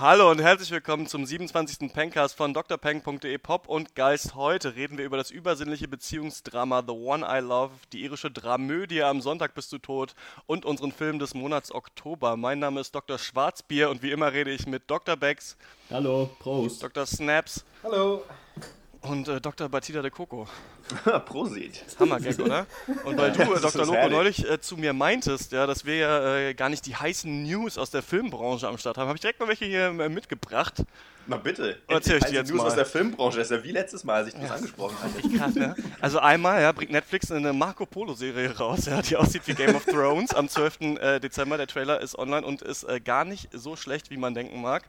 Hallo und herzlich willkommen zum 27. Pencast von drpeng.de Pop und Geist. Heute reden wir über das übersinnliche Beziehungsdrama The One I Love, die irische Dramödie Am Sonntag bist du tot und unseren Film des Monats Oktober. Mein Name ist Dr. Schwarzbier und wie immer rede ich mit Dr. Becks, Hallo, Prost. Dr. Snaps Hallo. Und äh, Dr. Batida de Coco. Prosit. Hammergag, oder? Und weil du, äh, Dr. Loco, neulich äh, zu mir meintest, ja, dass wir ja äh, gar nicht die heißen News aus der Filmbranche am Start haben, habe ich direkt mal welche hier äh, mitgebracht. Na bitte. Erzähl ich dir jetzt News mal. aus der Filmbranche. Das ist ja wie letztes Mal, als ich das angesprochen hatte. Krass, ne? Also einmal ja, bringt Netflix eine Marco Polo Serie raus, ja, die aussieht wie Game of Thrones am 12. äh, Dezember. Der Trailer ist online und ist gar nicht so schlecht, wie man denken mag.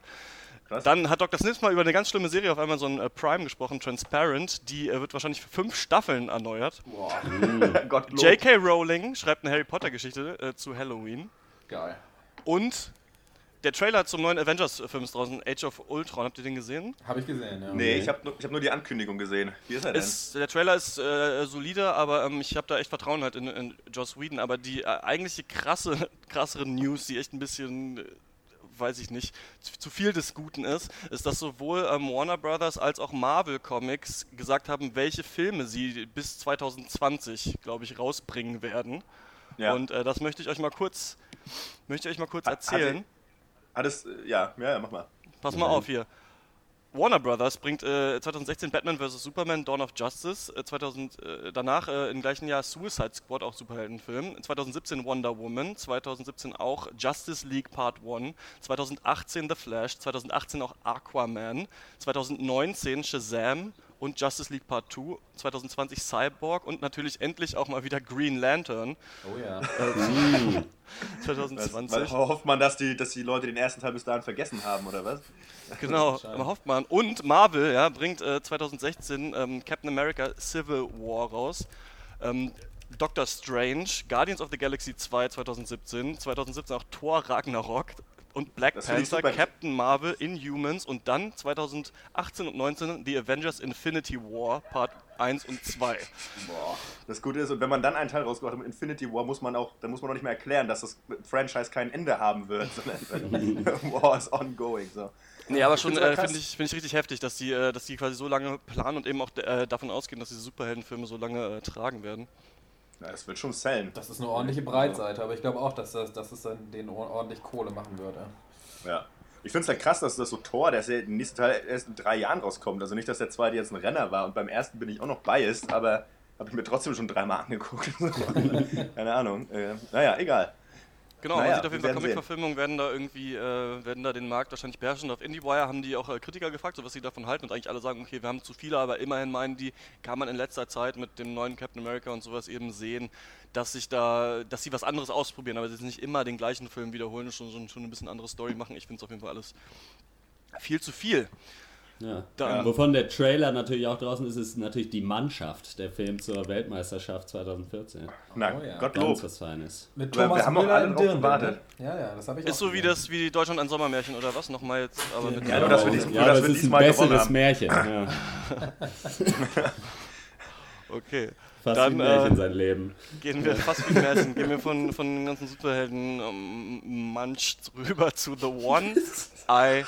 Krass. Dann hat Dr. Snips mal über eine ganz schlimme Serie auf Amazon äh, Prime gesprochen, Transparent. Die äh, wird wahrscheinlich für fünf Staffeln erneuert. Gottlob. J.K. Rowling schreibt eine Harry Potter-Geschichte äh, zu Halloween. Geil. Und der Trailer zum neuen Avengers-Film ist draußen, Age of Ultron. Habt ihr den gesehen? Habe ich gesehen, ja. Nee, ich habe nur, ich hab nur die Ankündigung gesehen. Wie ist er denn? Ist, der Trailer ist äh, solide, aber ähm, ich habe da echt Vertrauen halt in, in Joss Whedon. Aber die äh, eigentliche krasse, krassere News, die echt ein bisschen, äh, weiß ich nicht, zu, zu viel des Guten ist, ist, dass sowohl ähm, Warner Brothers als auch Marvel Comics gesagt haben, welche Filme sie bis 2020, glaube ich, rausbringen werden. ja. Und äh, das möchte ich euch mal kurz, möchte ich euch mal kurz erzählen. sie- Hat es, äh, ja, ja, ja, mach mal. Pass mal auf hier. Warner Brothers bringt äh, 2016 Batman vs. Superman Dawn of Justice, äh, 2000, äh, danach äh, im gleichen Jahr Suicide Squad, auch Superheldenfilm, 2017 Wonder Woman, 2017 auch Justice League Part 1, 2018 The Flash, 2018 auch Aquaman, 2019 Shazam und Justice League Part 2, 2020 Cyborg und natürlich endlich auch mal wieder Green Lantern Oh ja. 2020. Was, hofft man, dass die, dass die Leute den ersten Teil bis dahin vergessen haben, oder was? Genau, Schade. hofft man. Und Marvel ja, bringt äh, 2016 ähm, Captain America Civil War raus. Ähm, Doctor Strange, Guardians of the Galaxy 2 2017, 2017 auch Thor Ragnarok und Black Das Panther. Captain Marvel, Inhumans und dann 2018 und 19 The Avengers Infinity War Part 1 und 2. Boah. Das Gute ist, und wenn man dann einen Teil rausgebracht hat mit Infinity War, muss man auch, dann muss man auch nicht mehr erklären, dass das Franchise kein Ende haben wird, sondern War is ongoing. So. Nee, aber schon äh, finde ich, find ich richtig heftig, dass die, äh, dass die quasi so lange planen und eben auch äh, davon ausgehen, dass diese Superheldenfilme so lange äh, tragen werden. Ja, es wird schon sellen. Das ist eine ordentliche Breitseite, aber ich glaube auch, dass, das, dass es dann den or- ordentlich Kohle machen würde. Ja. Ich finde es dann krass, dass das so Tor, der ist ja im nächsten Teil erst in drei Jahren rauskommt. Also nicht, dass der zweite jetzt ein Renner war und beim ersten bin ich auch noch biased, aber habe ich mir trotzdem schon dreimal angeguckt. Keine Ahnung. Äh, naja, egal. Genau, Naja, man sieht auf jeden Fall. Comic-Verfilmungen werden da irgendwie, äh, werden da den Markt wahrscheinlich beherrschen. Auf IndieWire haben die auch äh, Kritiker gefragt, so was sie davon halten und eigentlich alle sagen, okay, wir haben zu viele, aber immerhin meinen die, kann man in letzter Zeit mit dem neuen Captain America und sowas eben sehen, dass sich da, dass sie was anderes ausprobieren, aber sie nicht immer den gleichen Film wiederholen und schon, schon, schon ein bisschen andere Story machen. Ich finde es auf jeden Fall alles viel zu viel. Ja. Dann- Wovon der Trailer natürlich auch draußen ist, ist natürlich die Mannschaft, der Film zur Weltmeisterschaft 2014. Na, Oh ja. Gottlob. Ganz was Feines. Mit Aber wir Thomas haben auch Müller alle im drauf Dirndl, gewartet. ne? Ja, ja, das habe ich Ist auch so wie gesehen. das, wie Deutschland ein Sommermärchen oder was? Nochmal jetzt, aber mit Ja, nur, dass wir dies- ja, das wir ist ein besseres haben. Märchen. Ja. Okay. Fast Dann, wie ein Märchen äh, sein Leben. Gehen wir fast wie ein Märchen, gehen wir von, von den ganzen Superhelden ähm, Munch rüber zu The One I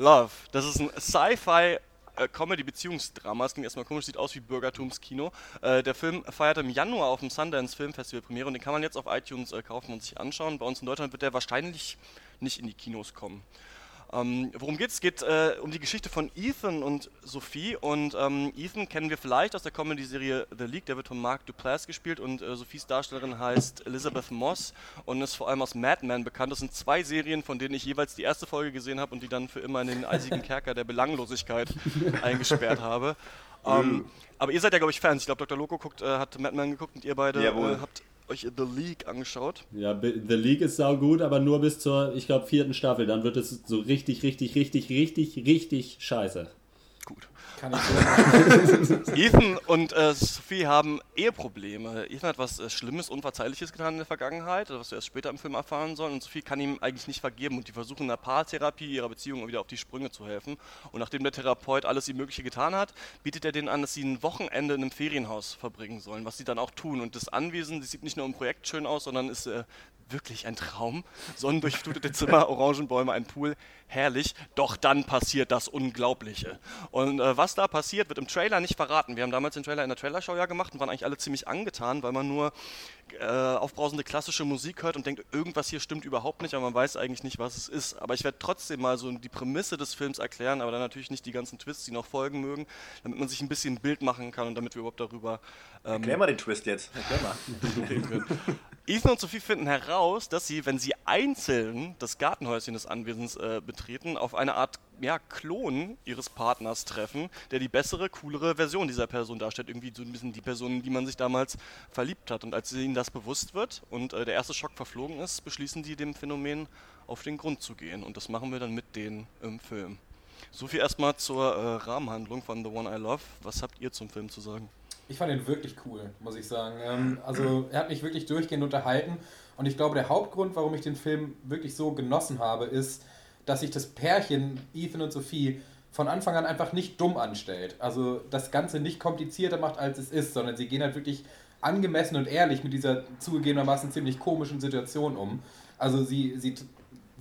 Love. Das ist ein Sci-Fi äh, Comedy-Beziehungsdrama. Es klingt erstmal komisch, sieht aus wie Bürgertumskino. Äh, der Film feiert im Januar auf dem Sundance Film Festival Premiere und den kann man jetzt auf iTunes äh, kaufen und sich anschauen. Bei uns in Deutschland wird der wahrscheinlich nicht in die Kinos kommen. Ähm, worum geht's? Es geht äh, um die Geschichte von Ethan und Sophie. Und ähm, Ethan kennen wir vielleicht aus der Comedy-Serie The League. Der wird von Mark Duplass gespielt. Und äh, Sophies Darstellerin heißt Elizabeth Moss und ist vor allem aus Mad Men bekannt. Das sind zwei Serien, von denen ich jeweils die erste Folge gesehen habe und die dann für immer in den eisigen Kerker der Belanglosigkeit eingesperrt habe. Ähm, aber ihr seid ja, glaube ich, Fans. Ich glaube, Dr. Loco guckt, äh, hat Mad Men geguckt und ihr beide Jawohl. äh, habt euch The League angeschaut. Ja, The League ist sau gut, aber nur bis zur, ich glaube, vierten Staffel. Dann wird es so richtig, richtig, richtig, richtig, richtig scheiße. Kann ich so Ethan und äh, Sophie haben Eheprobleme. Ethan hat was äh, Schlimmes, Unverzeihliches getan in der Vergangenheit, was wir erst später im Film erfahren sollen. Und Sophie kann ihm eigentlich nicht vergeben. Und die versuchen in der Paartherapie ihrer Beziehung wieder auf die Sprünge zu helfen. Und nachdem der Therapeut alles ihm Mögliche getan hat, bietet er denen an, dass sie ein Wochenende in einem Ferienhaus verbringen sollen, was sie dann auch tun. Und das Anwesen, das sieht nicht nur im Projekt schön aus, sondern ist äh, wirklich ein Traum. Sonnendurchflutete Zimmer, Orangenbäume, ein Pool, herrlich. Doch dann passiert das Unglaubliche. Und äh, was da passiert, wird im Trailer nicht verraten. Wir haben damals den Trailer in der Trailershow ja gemacht und waren eigentlich alle ziemlich angetan, weil man nur äh, aufbrausende klassische Musik hört und denkt, irgendwas hier stimmt überhaupt nicht, aber man weiß eigentlich nicht, was es ist. Aber ich werde trotzdem mal so die Prämisse des Films erklären, aber dann natürlich nicht die ganzen Twists, die noch folgen mögen, damit man sich ein bisschen ein Bild machen kann und damit wir überhaupt darüber ähm, Erklär mal den Twist jetzt. Erklär mal. Ethan und Sophie finden heraus, dass sie, wenn sie einzeln das Gartenhäuschen des Anwesens äh, betreten, auf eine Art ja, Klon ihres Partners treffen, der die bessere, coolere Version dieser Person darstellt. Irgendwie so ein bisschen die Person, die man sich damals verliebt hat. Und als ihnen das bewusst wird und äh, der erste Schock verflogen ist, beschließen die dem Phänomen auf den Grund zu gehen. Und das machen wir dann mit denen im Film. So viel erstmal zur äh, Rahmenhandlung von The One I Love. Was habt ihr zum Film zu sagen? Ich fand ihn wirklich cool, muss ich sagen. Ähm, also er hat mich wirklich durchgehend unterhalten und ich glaube, der Hauptgrund, warum ich den Film wirklich so genossen habe, ist, dass sich das Pärchen Ethan und Sophie von Anfang an einfach nicht dumm anstellt. Also das Ganze nicht komplizierter macht, als es ist, sondern sie gehen halt wirklich angemessen und ehrlich mit dieser zugegebenermaßen ziemlich komischen Situation um. Also sie, sie,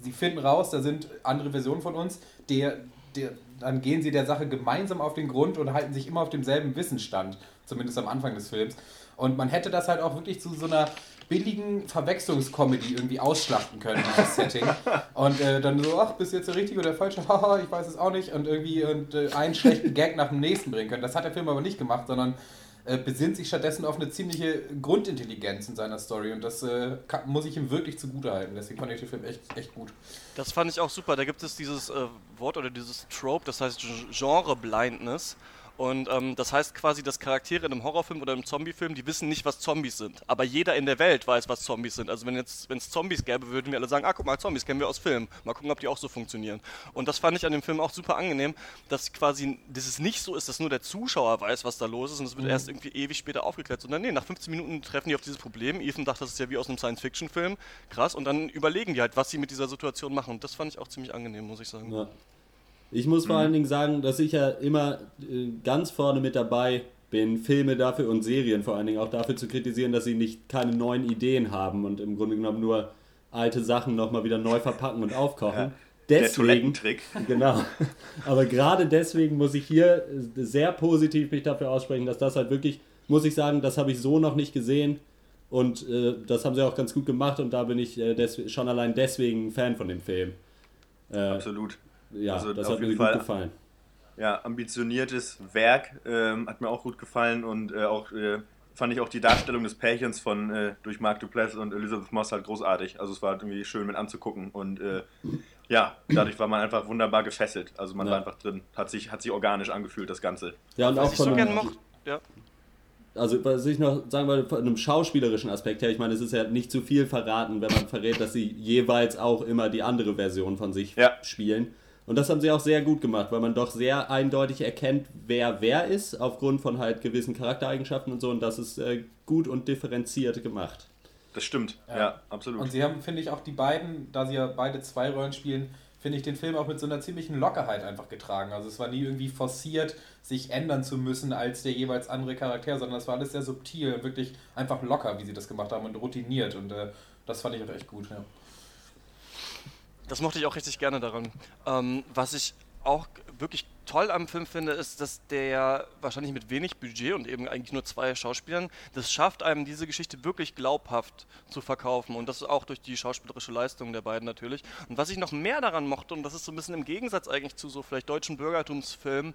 sie finden raus, da sind andere Versionen von uns, der, der, dann gehen sie der Sache gemeinsam auf den Grund und halten sich immer auf demselben Wissensstand, zumindest am Anfang des Films. Und man hätte das halt auch wirklich zu so einer billigen Verwechslungscomedy irgendwie ausschlachten können, dieses Setting. Und äh, dann so, ach, bist du jetzt der Richtige oder der Falsche? Haha, ich weiß es auch nicht. Und irgendwie und, äh, einen schlechten Gag nach dem nächsten bringen können. Das hat der Film aber nicht gemacht, sondern äh, besinnt sich stattdessen auf eine ziemliche Grundintelligenz in seiner Story. Und das äh, kann, muss ich ihm wirklich zugutehalten. Deswegen fand ich den Film echt, echt gut. Das fand ich auch super. Da gibt es dieses äh, Wort oder dieses Trope, das heißt Genre Blindness. Und ähm, das heißt quasi, dass Charaktere in einem Horrorfilm oder einem Zombiefilm, die wissen nicht, was Zombies sind. Aber jeder in der Welt weiß, was Zombies sind. Also wenn jetzt, wenn es Zombies gäbe, würden wir alle sagen, ah, guck mal, Zombies kennen wir aus Filmen. Mal gucken, ob die auch so funktionieren. Und das fand ich an dem Film auch super angenehm, dass quasi, dass es nicht so ist, dass nur der Zuschauer weiß, was da los ist und es wird erst irgendwie ewig später aufgeklärt. Sondern nee, nach 15 Minuten treffen die auf dieses Problem. Ethan dachte, das ist ja wie aus einem Science-Fiction-Film. Krass. Und dann überlegen die halt, was sie mit dieser Situation machen. Und das fand ich auch ziemlich angenehm, muss ich sagen. Ja. Ich muss vor allen Dingen sagen, dass ich ja immer äh, ganz vorne mit dabei bin, Filme dafür und Serien vor allen Dingen auch dafür zu kritisieren, dass sie nicht keine neuen Ideen haben und im Grunde genommen nur alte Sachen nochmal wieder neu verpacken und aufkochen. Ja, der Deswegen, Toilettentrick. Genau. Aber gerade deswegen muss ich hier sehr positiv mich dafür aussprechen, dass das halt wirklich, muss ich sagen, das habe ich so noch nicht gesehen. Und äh, das haben sie auch ganz gut gemacht und da bin ich äh, schon allein deswegen Fan von dem Film. Äh, Absolut. Ja, Also das hat mir jeden gut Fall- gefallen. Ja, ambitioniertes Werk, ähm, hat mir auch gut gefallen und äh, auch äh, fand ich auch die Darstellung des Pärchens von äh, durch Mark Duplass und Elizabeth Moss halt großartig. Also es war halt irgendwie schön mit anzugucken und äh, ja, dadurch war man einfach wunderbar gefesselt. Also man Ja. war einfach drin, hat sich, hat sich organisch angefühlt, das Ganze. Ja, und Was auch ich so von gern einem, mochte. Ja. also was ich noch sagen wollte, von einem schauspielerischen Aspekt her, ich meine, es ist ja nicht zu viel verraten, wenn man verrät, dass sie jeweils auch immer die andere Version von sich Ja. spielen. Und das haben sie auch sehr gut gemacht, weil man doch sehr eindeutig erkennt, wer wer ist, aufgrund von halt gewissen Charaktereigenschaften und so. Und das ist äh, gut und differenziert gemacht. Das stimmt, ja, Ja. absolut. Und sie haben, finde ich, auch die beiden, da sie ja beide zwei Rollen spielen, finde ich den Film auch mit so einer ziemlichen Lockerheit einfach getragen. Also es war nie irgendwie forciert, sich ändern zu müssen als der jeweils andere Charakter, sondern es war alles sehr subtil und wirklich einfach locker, wie sie das gemacht haben und routiniert. Und äh, das fand ich auch echt gut. Ja. Das mochte ich auch richtig gerne daran. Ähm, was ich auch wirklich toll am Film finde, ist, dass der wahrscheinlich mit wenig Budget und eben eigentlich nur zwei Schauspielern das schafft, einem diese Geschichte wirklich glaubhaft zu verkaufen. Und das auch durch die schauspielerische Leistung der beiden natürlich. Und was ich noch mehr daran mochte, und das ist so ein bisschen im Gegensatz eigentlich zu so vielleicht deutschen Bürgertumsfilmen,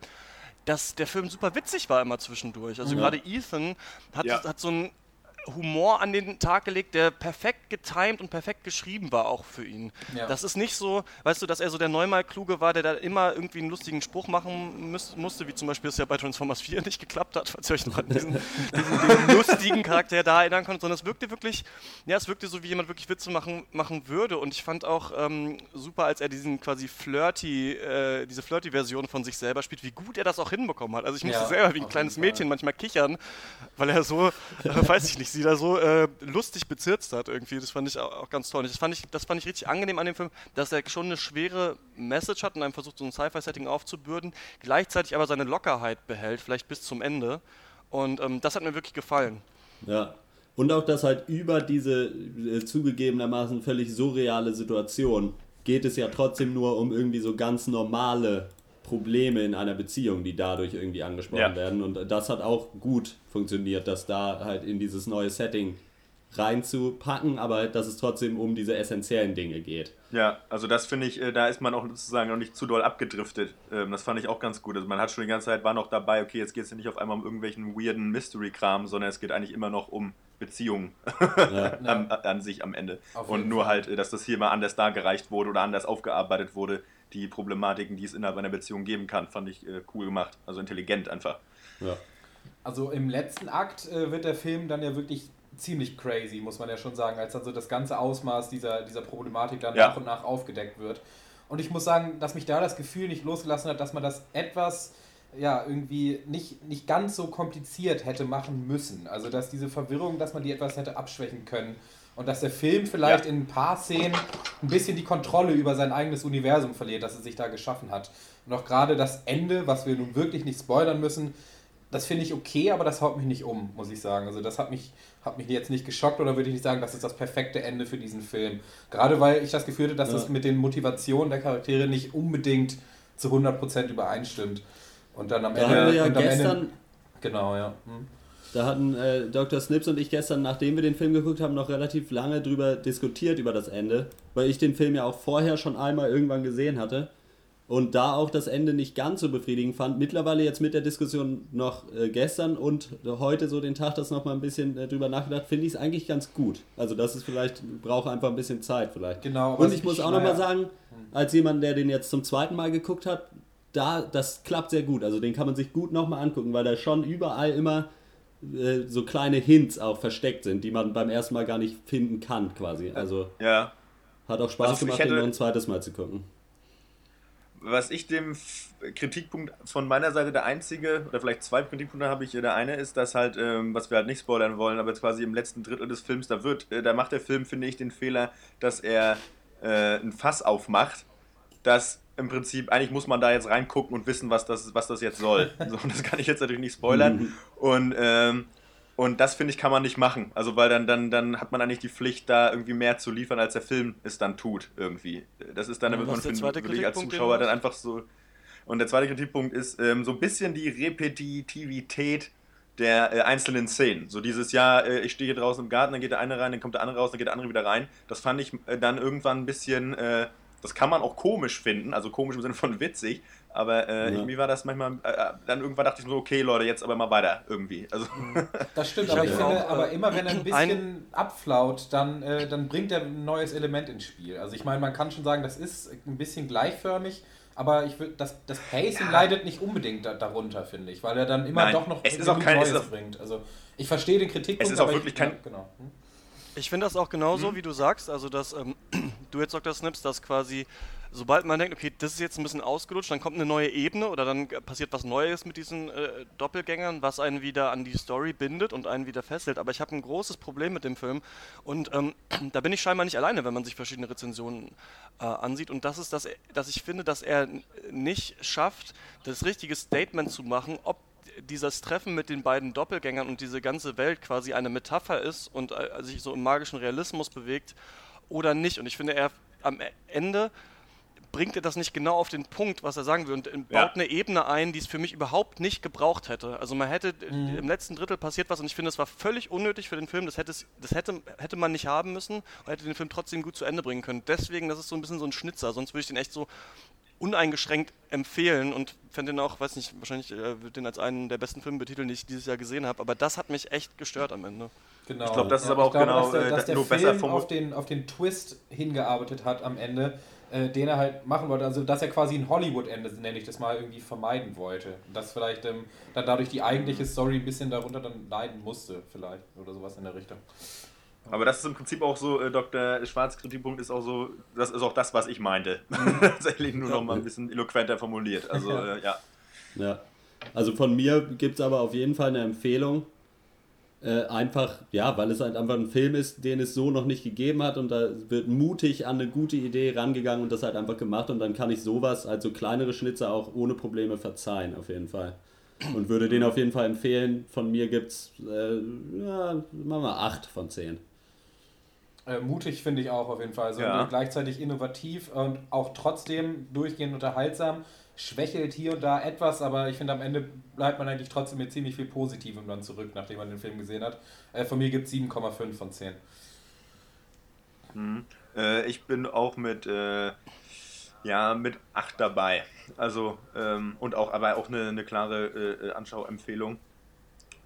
dass der Film super witzig war immer zwischendurch. Also Ja. gerade Ethan hat, Ja. hat so ein Humor an den Tag gelegt, der perfekt getimed und perfekt geschrieben war auch für ihn. Ja. Das ist nicht so, weißt du, dass er so der neunmal kluge war, der da immer irgendwie einen lustigen Spruch machen müß, musste, wie zum Beispiel es ja bei Transformers 4 nicht geklappt hat, falls ihr euch noch an diesen, diesen, lustigen Charakter da erinnern konntet, sondern es wirkte wirklich, ja, es wirkte so, wie jemand wirklich Witze machen, machen würde und ich fand auch ähm, super, als er diesen quasi flirty, äh, diese flirty Version von sich selber spielt, wie gut er das auch hinbekommen hat. Also ich musste Ja, selber wie ein kleines. Mädchen manchmal kichern, weil er so, äh, weiß ich nicht, sie da so äh, lustig bezirzt hat irgendwie. Das fand ich auch, ganz toll. Das fand ich, das fand ich richtig angenehm an dem Film, dass er schon eine schwere Message hat und einem versucht, so ein Sci-Fi-Setting aufzubürden, gleichzeitig aber seine Lockerheit behält, vielleicht bis zum Ende. Und ähm, das hat mir wirklich gefallen. Ja. Und auch, dass halt über diese äh, zugegebenermaßen völlig surreale Situation geht es ja trotzdem nur um irgendwie so ganz normale Probleme in einer Beziehung, die dadurch irgendwie angesprochen Ja. werden. Und das hat auch gut funktioniert, das da halt in dieses neue Setting reinzupacken, aber halt, dass es trotzdem um diese essentiellen Dinge geht. Ja, also das finde ich, äh, da ist man auch sozusagen noch nicht zu doll abgedriftet. Ähm, das fand ich auch ganz gut. Also man hat schon die ganze Zeit, war noch dabei, okay, jetzt geht es nicht auf einmal um irgendwelchen weirden Mystery-Kram, sondern es geht eigentlich immer noch um Beziehungen Ja. an, an sich am Ende. Auf Und nur Fall. halt, äh, dass das hier mal anders dargereicht wurde oder anders aufgearbeitet wurde, die Problematiken, die es innerhalb einer Beziehung geben kann, fand ich äh, cool gemacht. Also intelligent einfach. Ja. Also im letzten Akt äh, wird der Film dann ja wirklich ziemlich crazy, muss man ja schon sagen, als dann so das ganze Ausmaß dieser, dieser Problematik dann Ja. nach und nach aufgedeckt wird. Und ich muss sagen, dass mich da das Gefühl nicht losgelassen hat, dass man das etwas ja, irgendwie nicht, nicht ganz so kompliziert hätte machen müssen. Also, dass diese Verwirrung, dass man die etwas hätte abschwächen können. Und dass der Film vielleicht Ja. in ein paar Szenen ein bisschen die Kontrolle über sein eigenes Universum verliert, das er sich da geschaffen hat. Und auch gerade das Ende, was wir nun wirklich nicht spoilern müssen, das finde ich okay, aber das haut mich nicht um, muss ich sagen. Also das hat mich, hat mich jetzt nicht geschockt oder würde ich nicht sagen, das ist das perfekte Ende für diesen Film. Gerade weil ich das Gefühl hatte, dass Ja. das mit den Motivationen der Charaktere nicht unbedingt zu 100% übereinstimmt. Und dann am Da Ende... hatten wir ja gestern, Ende, genau, ja. Hm. Da hatten äh, Dr. Snips und ich gestern, nachdem wir den Film geguckt haben, noch relativ lange drüber diskutiert über das Ende, weil ich den Film ja auch vorher schon einmal irgendwann gesehen hatte und da auch das Ende nicht ganz so befriedigend fand. Mittlerweile jetzt mit der Diskussion noch äh, gestern und heute so den Tag das noch mal ein bisschen äh, drüber nachgedacht, finde ich es eigentlich ganz gut. Also das ist vielleicht, braucht einfach ein bisschen Zeit vielleicht. Genau, Und ich muss auch noch mal naja. sagen, als jemand, der den jetzt zum zweiten Mal geguckt hat, da, das klappt sehr gut. Also den kann man sich gut nochmal angucken, weil da schon überall immer äh, so kleine Hints auch versteckt sind, die man beim ersten Mal gar nicht finden kann, quasi. Also Ja, hat auch Spaß Also gemacht, hätte- den noch ein zweites Mal zu gucken. was ich dem Kritikpunkt von meiner Seite der einzige, oder vielleicht zwei Kritikpunkte habe ich. Der eine ist, dass halt, ähm, was wir halt nicht spoilern wollen, aber jetzt quasi im letzten Drittel des Films, da wird, äh, da macht der Film, finde ich, den Fehler, dass er äh, ein Fass aufmacht, das im Prinzip, eigentlich muss man da jetzt reingucken und wissen, was das, was das jetzt soll. So, und das kann ich jetzt natürlich nicht spoilern. Und, ähm, und das finde ich, kann man nicht machen. Also, weil dann, dann, dann hat man eigentlich die Pflicht, da irgendwie mehr zu liefern, als der Film es dann tut, irgendwie. Das ist dann, was man finde, zweite wirklich als Zuschauer dann einfach so. Und der zweite Kritikpunkt ist ähm, so ein bisschen die Repetitivität der äh, einzelnen Szenen. So dieses Jahr, äh, ich stehe hier draußen im Garten, dann geht der eine rein, dann kommt der andere raus, dann geht der andere wieder rein. Das fand ich äh, dann irgendwann ein bisschen, äh, das kann man auch komisch finden, also komisch im Sinne von witzig, aber äh, Ja. irgendwie war das manchmal, äh, äh, dann irgendwann dachte ich mir so, okay Leute, jetzt aber mal weiter irgendwie. Also Das stimmt, Ich aber ich ja finde, auch, aber äh, immer wenn er ein bisschen ein- abflaut, dann, äh, dann bringt er ein neues Element ins Spiel. Also ich meine, man kann schon sagen, das ist ein bisschen gleichförmig, aber ich würd, das, das Pacing leidet nicht unbedingt da, darunter, finde ich, weil er dann immer Nein, doch noch es ist auch kein- es Neues ist auch- bringt. Also ich verstehe den Kritikpunkt, Es ist auch aber wirklich ich, kein- ja, genau. Hm? Ich finde das auch genauso, wie du sagst, also dass ähm, du jetzt Dr. Snips, dass quasi, sobald man denkt, okay, das ist jetzt ein bisschen ausgelutscht, dann kommt eine neue Ebene oder dann passiert was Neues mit diesen äh, Doppelgängern, was einen wieder an die Story bindet und einen wieder festhält. Aber ich habe ein großes Problem mit dem Film und ähm, da bin ich scheinbar nicht alleine, wenn man sich verschiedene Rezensionen äh, ansieht. Und das ist, dass, dass ich finde, dass er nicht schafft, das richtige Statement zu machen, ob dieses Treffen mit den beiden Doppelgängern und diese ganze Welt quasi eine Metapher ist und äh, sich so im magischen Realismus bewegt oder nicht. Und ich finde, er am Ende bringt er das nicht genau auf den Punkt, was er sagen will und äh, baut Ja. eine Ebene ein, die es für mich überhaupt nicht gebraucht hätte. Also man hätte im letzten Drittel passiert was und ich finde, es war völlig unnötig für den Film. Das hätte das hätte hätte man nicht haben müssen und hätte den Film trotzdem gut zu Ende bringen können. Deswegen, das ist so ein bisschen so ein Schnitzer. Sonst würde ich den echt so uneingeschränkt empfehlen und fände den auch, weiß nicht, wahrscheinlich äh, würde den als einen der besten Filme betiteln, die ich dieses Jahr gesehen habe. Aber das hat mich echt gestört am Ende. Genau. Ich glaube, das ist aber auch ich glaube, genau, dass der, äh, dass der nur Film besser formu- auf den, auf den Twist hingearbeitet hat am Ende, äh, den er halt machen wollte. Also, dass er quasi ein Hollywood-Ende, nenne ich das mal, irgendwie vermeiden wollte. Und dass vielleicht ähm, dann dadurch die eigentliche Story ein bisschen darunter dann leiden musste, vielleicht. Oder sowas in der Richtung. Aber das ist im Prinzip auch so, äh, Dr. Schwarz Kritikpunkt ist auch so, das ist auch das, was ich meinte. Tatsächlich nur noch mal ein bisschen eloquenter formuliert. Also, äh, ja. Ja. Also von mir gibt es aber auf jeden Fall eine Empfehlung. Äh, einfach, ja, weil es halt einfach ein Film ist, den es so noch nicht gegeben hat und da wird mutig an eine gute Idee rangegangen und das halt einfach gemacht und dann kann ich sowas, also kleinere Schnitzer auch ohne Probleme verzeihen, auf jeden Fall. Und würde den auf jeden Fall empfehlen. Von mir gibt's, äh, ja, machen wir 8 von 10. Äh, mutig finde ich auch auf jeden Fall. Also Ja. gleichzeitig innovativ und auch trotzdem durchgehend unterhaltsam. Schwächelt hier und da etwas, aber ich finde am Ende bleibt man eigentlich trotzdem mit ziemlich viel Positivem dann zurück, nachdem man den Film gesehen hat. Äh, von mir gibt es 7,5 von 10. Äh, ich bin auch mit, äh, ja, mit 8 dabei. Also, ähm, und auch, aber auch eine, eine klare äh, Anschauempfehlung.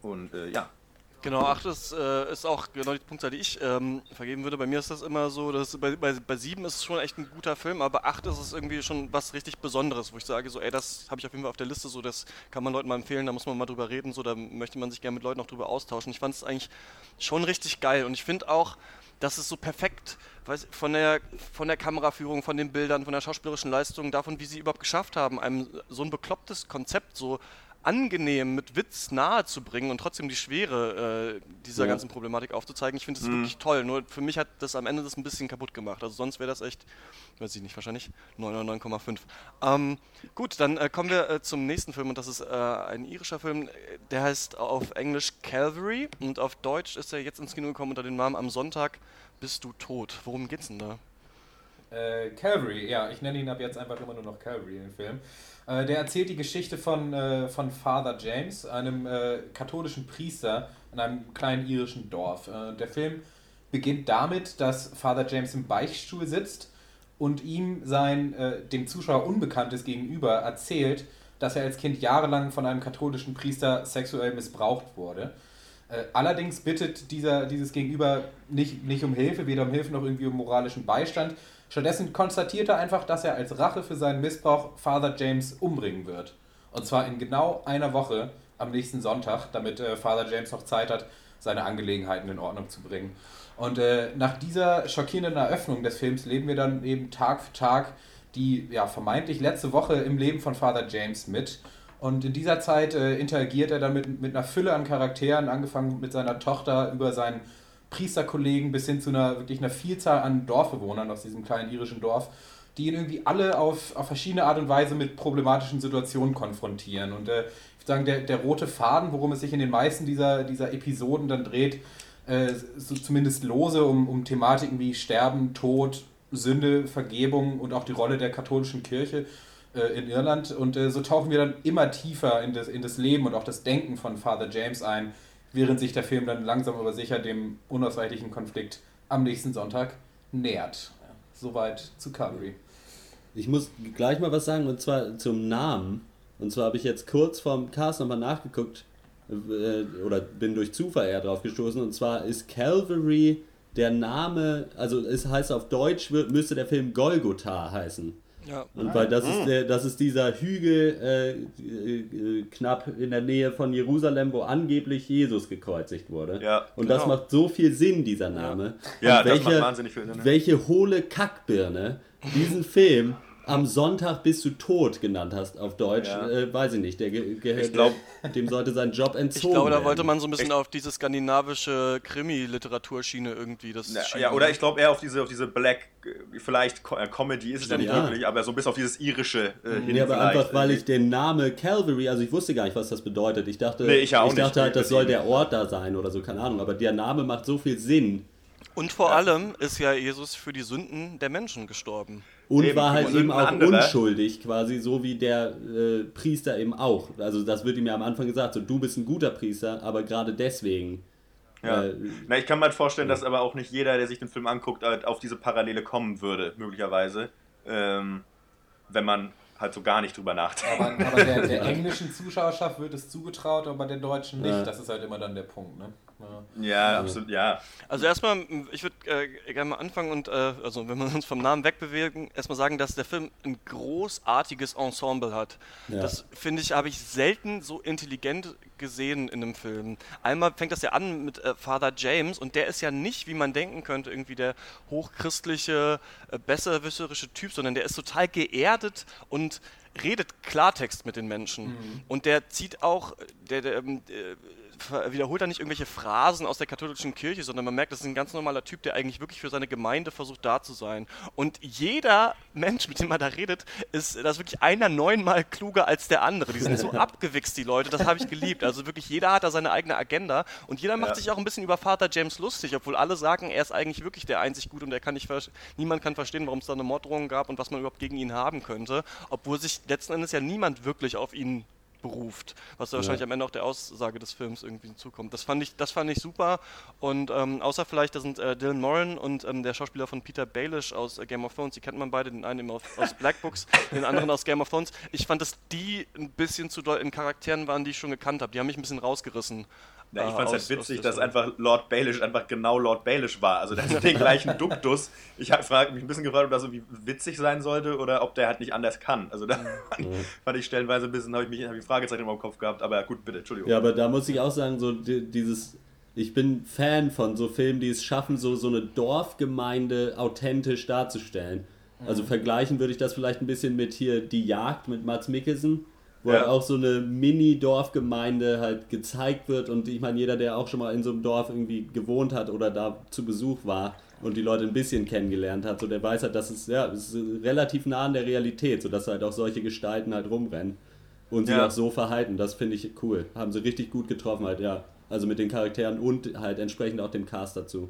Und ja, Genau, 8 ist, äh, ist auch genau die Punktzahl, die ich ähm, vergeben würde. Bei mir ist das immer so, dass bei, bei, bei 7 ist es schon echt ein guter Film, aber 8 ist es irgendwie schon was richtig Besonderes, wo ich sage, so, ey, das habe ich auf jeden Fall auf der Liste, so, das kann man Leuten mal empfehlen, da muss man mal drüber reden, so, da möchte man sich gerne mit Leuten auch drüber austauschen. Ich fand es eigentlich schon richtig geil und ich finde auch, dass es so perfekt weiß, von, der, von der Kameraführung, von den Bildern, von der schauspielerischen Leistung, davon, wie sie überhaupt geschafft haben, einem so ein beklopptes Konzept so angenehm mit Witz nahe zu bringen und trotzdem die Schwere äh, dieser Ja. ganzen Problematik aufzuzeigen. Ich finde das wirklich toll. Nur für mich hat das am Ende das ein bisschen kaputt gemacht. Also sonst wäre das echt, weiß ich nicht, wahrscheinlich 9,9,5. Ähm, gut, dann äh, kommen wir äh, zum nächsten Film und das ist äh, ein irischer Film. Der heißt auf Englisch Calvary und auf Deutsch ist er jetzt ins Kino gekommen unter dem Namen Am Sonntag bist du tot. Worum geht's denn da? Äh, Calvary, ja, ich nenne ihn ab jetzt einfach immer nur noch Calvary dem Film. Äh, der erzählt die Geschichte von, äh, von Father James, einem äh, katholischen Priester in einem kleinen irischen Dorf. Äh, der Film beginnt damit, dass Father James im Beichtstuhl sitzt und ihm sein äh, dem Zuschauer Unbekanntes gegenüber erzählt, dass er als Kind jahrelang von einem katholischen Priester sexuell missbraucht wurde. Allerdings bittet dieser, dieses Gegenüber nicht, nicht um Hilfe, weder um Hilfe noch irgendwie um moralischen Beistand. Stattdessen konstatiert er einfach, dass er als Rache für seinen Missbrauch Father James umbringen wird. Und zwar in genau einer Woche am nächsten Sonntag, damit äh, Father James noch Zeit hat, seine Angelegenheiten in Ordnung zu bringen. Und äh, nach dieser schockierenden Eröffnung des Films leben wir dann eben Tag für Tag die ja, vermeintlich letzte Woche im Leben von Father James mit. Und in dieser Zeit äh, interagiert er dann mit, mit einer Fülle an Charakteren, angefangen mit seiner Tochter über seinen Priesterkollegen bis hin zu einer wirklich einer Vielzahl an Dorfbewohnern aus diesem kleinen irischen Dorf, die ihn irgendwie alle auf, auf verschiedene Art und Weise mit problematischen Situationen konfrontieren. Und äh, ich würde sagen, der, der rote Faden, worum es sich in den meisten dieser, dieser Episoden dann dreht, äh, so zumindest lose um, um Thematiken wie Sterben, Tod, Sünde, Vergebung und auch die Rolle der katholischen Kirche äh, in Irland. Und äh, so tauchen wir dann immer tiefer in das, in das Leben und auch das Denken von Father James ein, während sich der Film dann langsam aber sicher dem unausweichlichen Konflikt am nächsten Sonntag nähert. Soweit zu Calvary. Ich muss gleich mal was sagen, und zwar zum Namen. Und zwar habe ich jetzt kurz vorm Cast nochmal nachgeguckt, äh, oder bin durch Zufall eher drauf gestoßen, und zwar ist Calvary der Name, also es heißt auf Deutsch, müsste der Film Golgotha heißen. Ja. Und weil das ist, der, das ist dieser Hügel äh, äh, knapp in der Nähe von Jerusalem, wo angeblich Jesus gekreuzigt wurde. Ja, und das genau. macht so viel Sinn, dieser Name. Ja, Und das macht wahnsinnig viel Sinn, ne? Welche hohle Kackbirne diesen Film am Sonntag bist du tot genannt hast auf Deutsch, Ja. äh, weiß ich nicht. Der ge- gehört, Ich glaub- dem sollte sein Job Ich entzogen glaube, da werden. wollte man so ein bisschen Echt? auf diese skandinavische Krimi-Literatur-Schiene irgendwie. Das Ja, schien ja, oder ich glaube eher auf diese, auf diese Black, äh, vielleicht äh, Comedy ist es ja nicht Ja. wirklich, aber so bis auf dieses irische äh, hin Nee, aber vielleicht. einfach, weil ich den Namen Calvary, also ich wusste gar nicht, was das bedeutet. Ich dachte, Nee, ich ja ich dachte nicht. halt, das soll der Ort da sein oder so, keine Ahnung. Aber der Name macht so viel Sinn. Und vor allem ist ja Jesus für die Sünden der Menschen gestorben. Und Eben, war halt eben auch anderer- unschuldig, quasi so wie der äh, Priester eben auch. Also das wird ihm ja am Anfang gesagt, so du bist ein guter Priester, aber gerade deswegen. Ja. Äh, Na, ich kann mir halt vorstellen, dass aber auch nicht jeder, der sich den Film anguckt, halt auf diese Parallele kommen würde, möglicherweise. Ähm, wenn man halt so gar nicht drüber nachdenken. Aber, aber der, der englischen Zuschauerschaft wird es zugetraut, aber der deutschen nicht. Ja. Das ist halt immer dann der Punkt. Ne? Ja. Ja, absolut, ja. Also erstmal, ich würde äh, gerne mal anfangen und, äh, also wenn wir uns vom Namen wegbewegen, erstmal sagen, dass der Film ein großartiges Ensemble hat. Ja. Das finde ich, habe ich selten so intelligent gesehen in einem Film. Einmal fängt das ja an mit äh, Father James und der ist ja nicht, wie man denken könnte, irgendwie der hochchristliche, äh, besserwisserische Typ, sondern der ist total geerdet und redet Klartext mit den Menschen. Und der zieht auch, der, der ähm, äh, wiederholt da nicht irgendwelche Phrasen aus der katholischen Kirche, sondern man merkt, das ist ein ganz normaler Typ, der eigentlich wirklich für seine Gemeinde versucht da zu sein. Und jeder Mensch, mit dem er da redet, ist, da ist wirklich einer neunmal kluger als der andere. Die sind so abgewichst, die Leute, das habe ich geliebt. Also wirklich jeder hat da seine eigene Agenda und jeder macht Ja. sich auch ein bisschen über Vater James lustig, obwohl alle sagen, er ist eigentlich wirklich der einzig gut und er kann nicht niemand kann verstehen, warum es da eine Morddrohung gab und was man überhaupt gegen ihn haben könnte, obwohl sich letzten Endes ja niemand wirklich auf ihn beruft, was da wahrscheinlich am Ende auch der Aussage des Films irgendwie zukommt. Das fand ich, das fand ich super und ähm, außer vielleicht, da sind äh, Dylan Moran und ähm, der Schauspieler von Peter Baelish aus äh, Game of Thrones, die kennt man beide, den einen eben aus, aus Black Books, den anderen aus Game of Thrones. Ich fand, dass die ein bisschen zu doll in Charakteren waren, die ich schon gekannt habe. Die haben mich ein bisschen rausgerissen. Ja, ich äh, fand es halt witzig, dass einfach Lord Baelish einfach genau Lord Baelish war. Also der hat den gleichen Duktus. Ich habe mich ein bisschen gefragt, ob das irgendwie witzig sein sollte oder ob der halt nicht anders kann. Also da fand ich stellenweise ein bisschen, habe ich mich hab ich Fragezeichen meinem Kopf gehabt. Aber gut, bitte, Entschuldigung. Ja, aber da muss ich auch sagen, so di- dieses, ich bin Fan von so Filmen, die es schaffen, so, so eine Dorfgemeinde authentisch darzustellen. Also vergleichen würde ich das vielleicht ein bisschen mit hier Die Jagd mit Mats Mikkelsen, wo Ja. halt auch so eine Mini-Dorfgemeinde halt gezeigt wird und ich meine, jeder, der auch schon mal in so einem Dorf irgendwie gewohnt hat oder da zu Besuch war und die Leute ein bisschen kennengelernt hat, so der weiß halt, dass es ja es ist relativ nah an der Realität, sodass halt auch solche Gestalten halt rumrennen und sich Ja. auch so verhalten. Das finde ich cool. Haben sie richtig gut getroffen halt, ja. Also mit den Charakteren und halt entsprechend auch dem Cast dazu.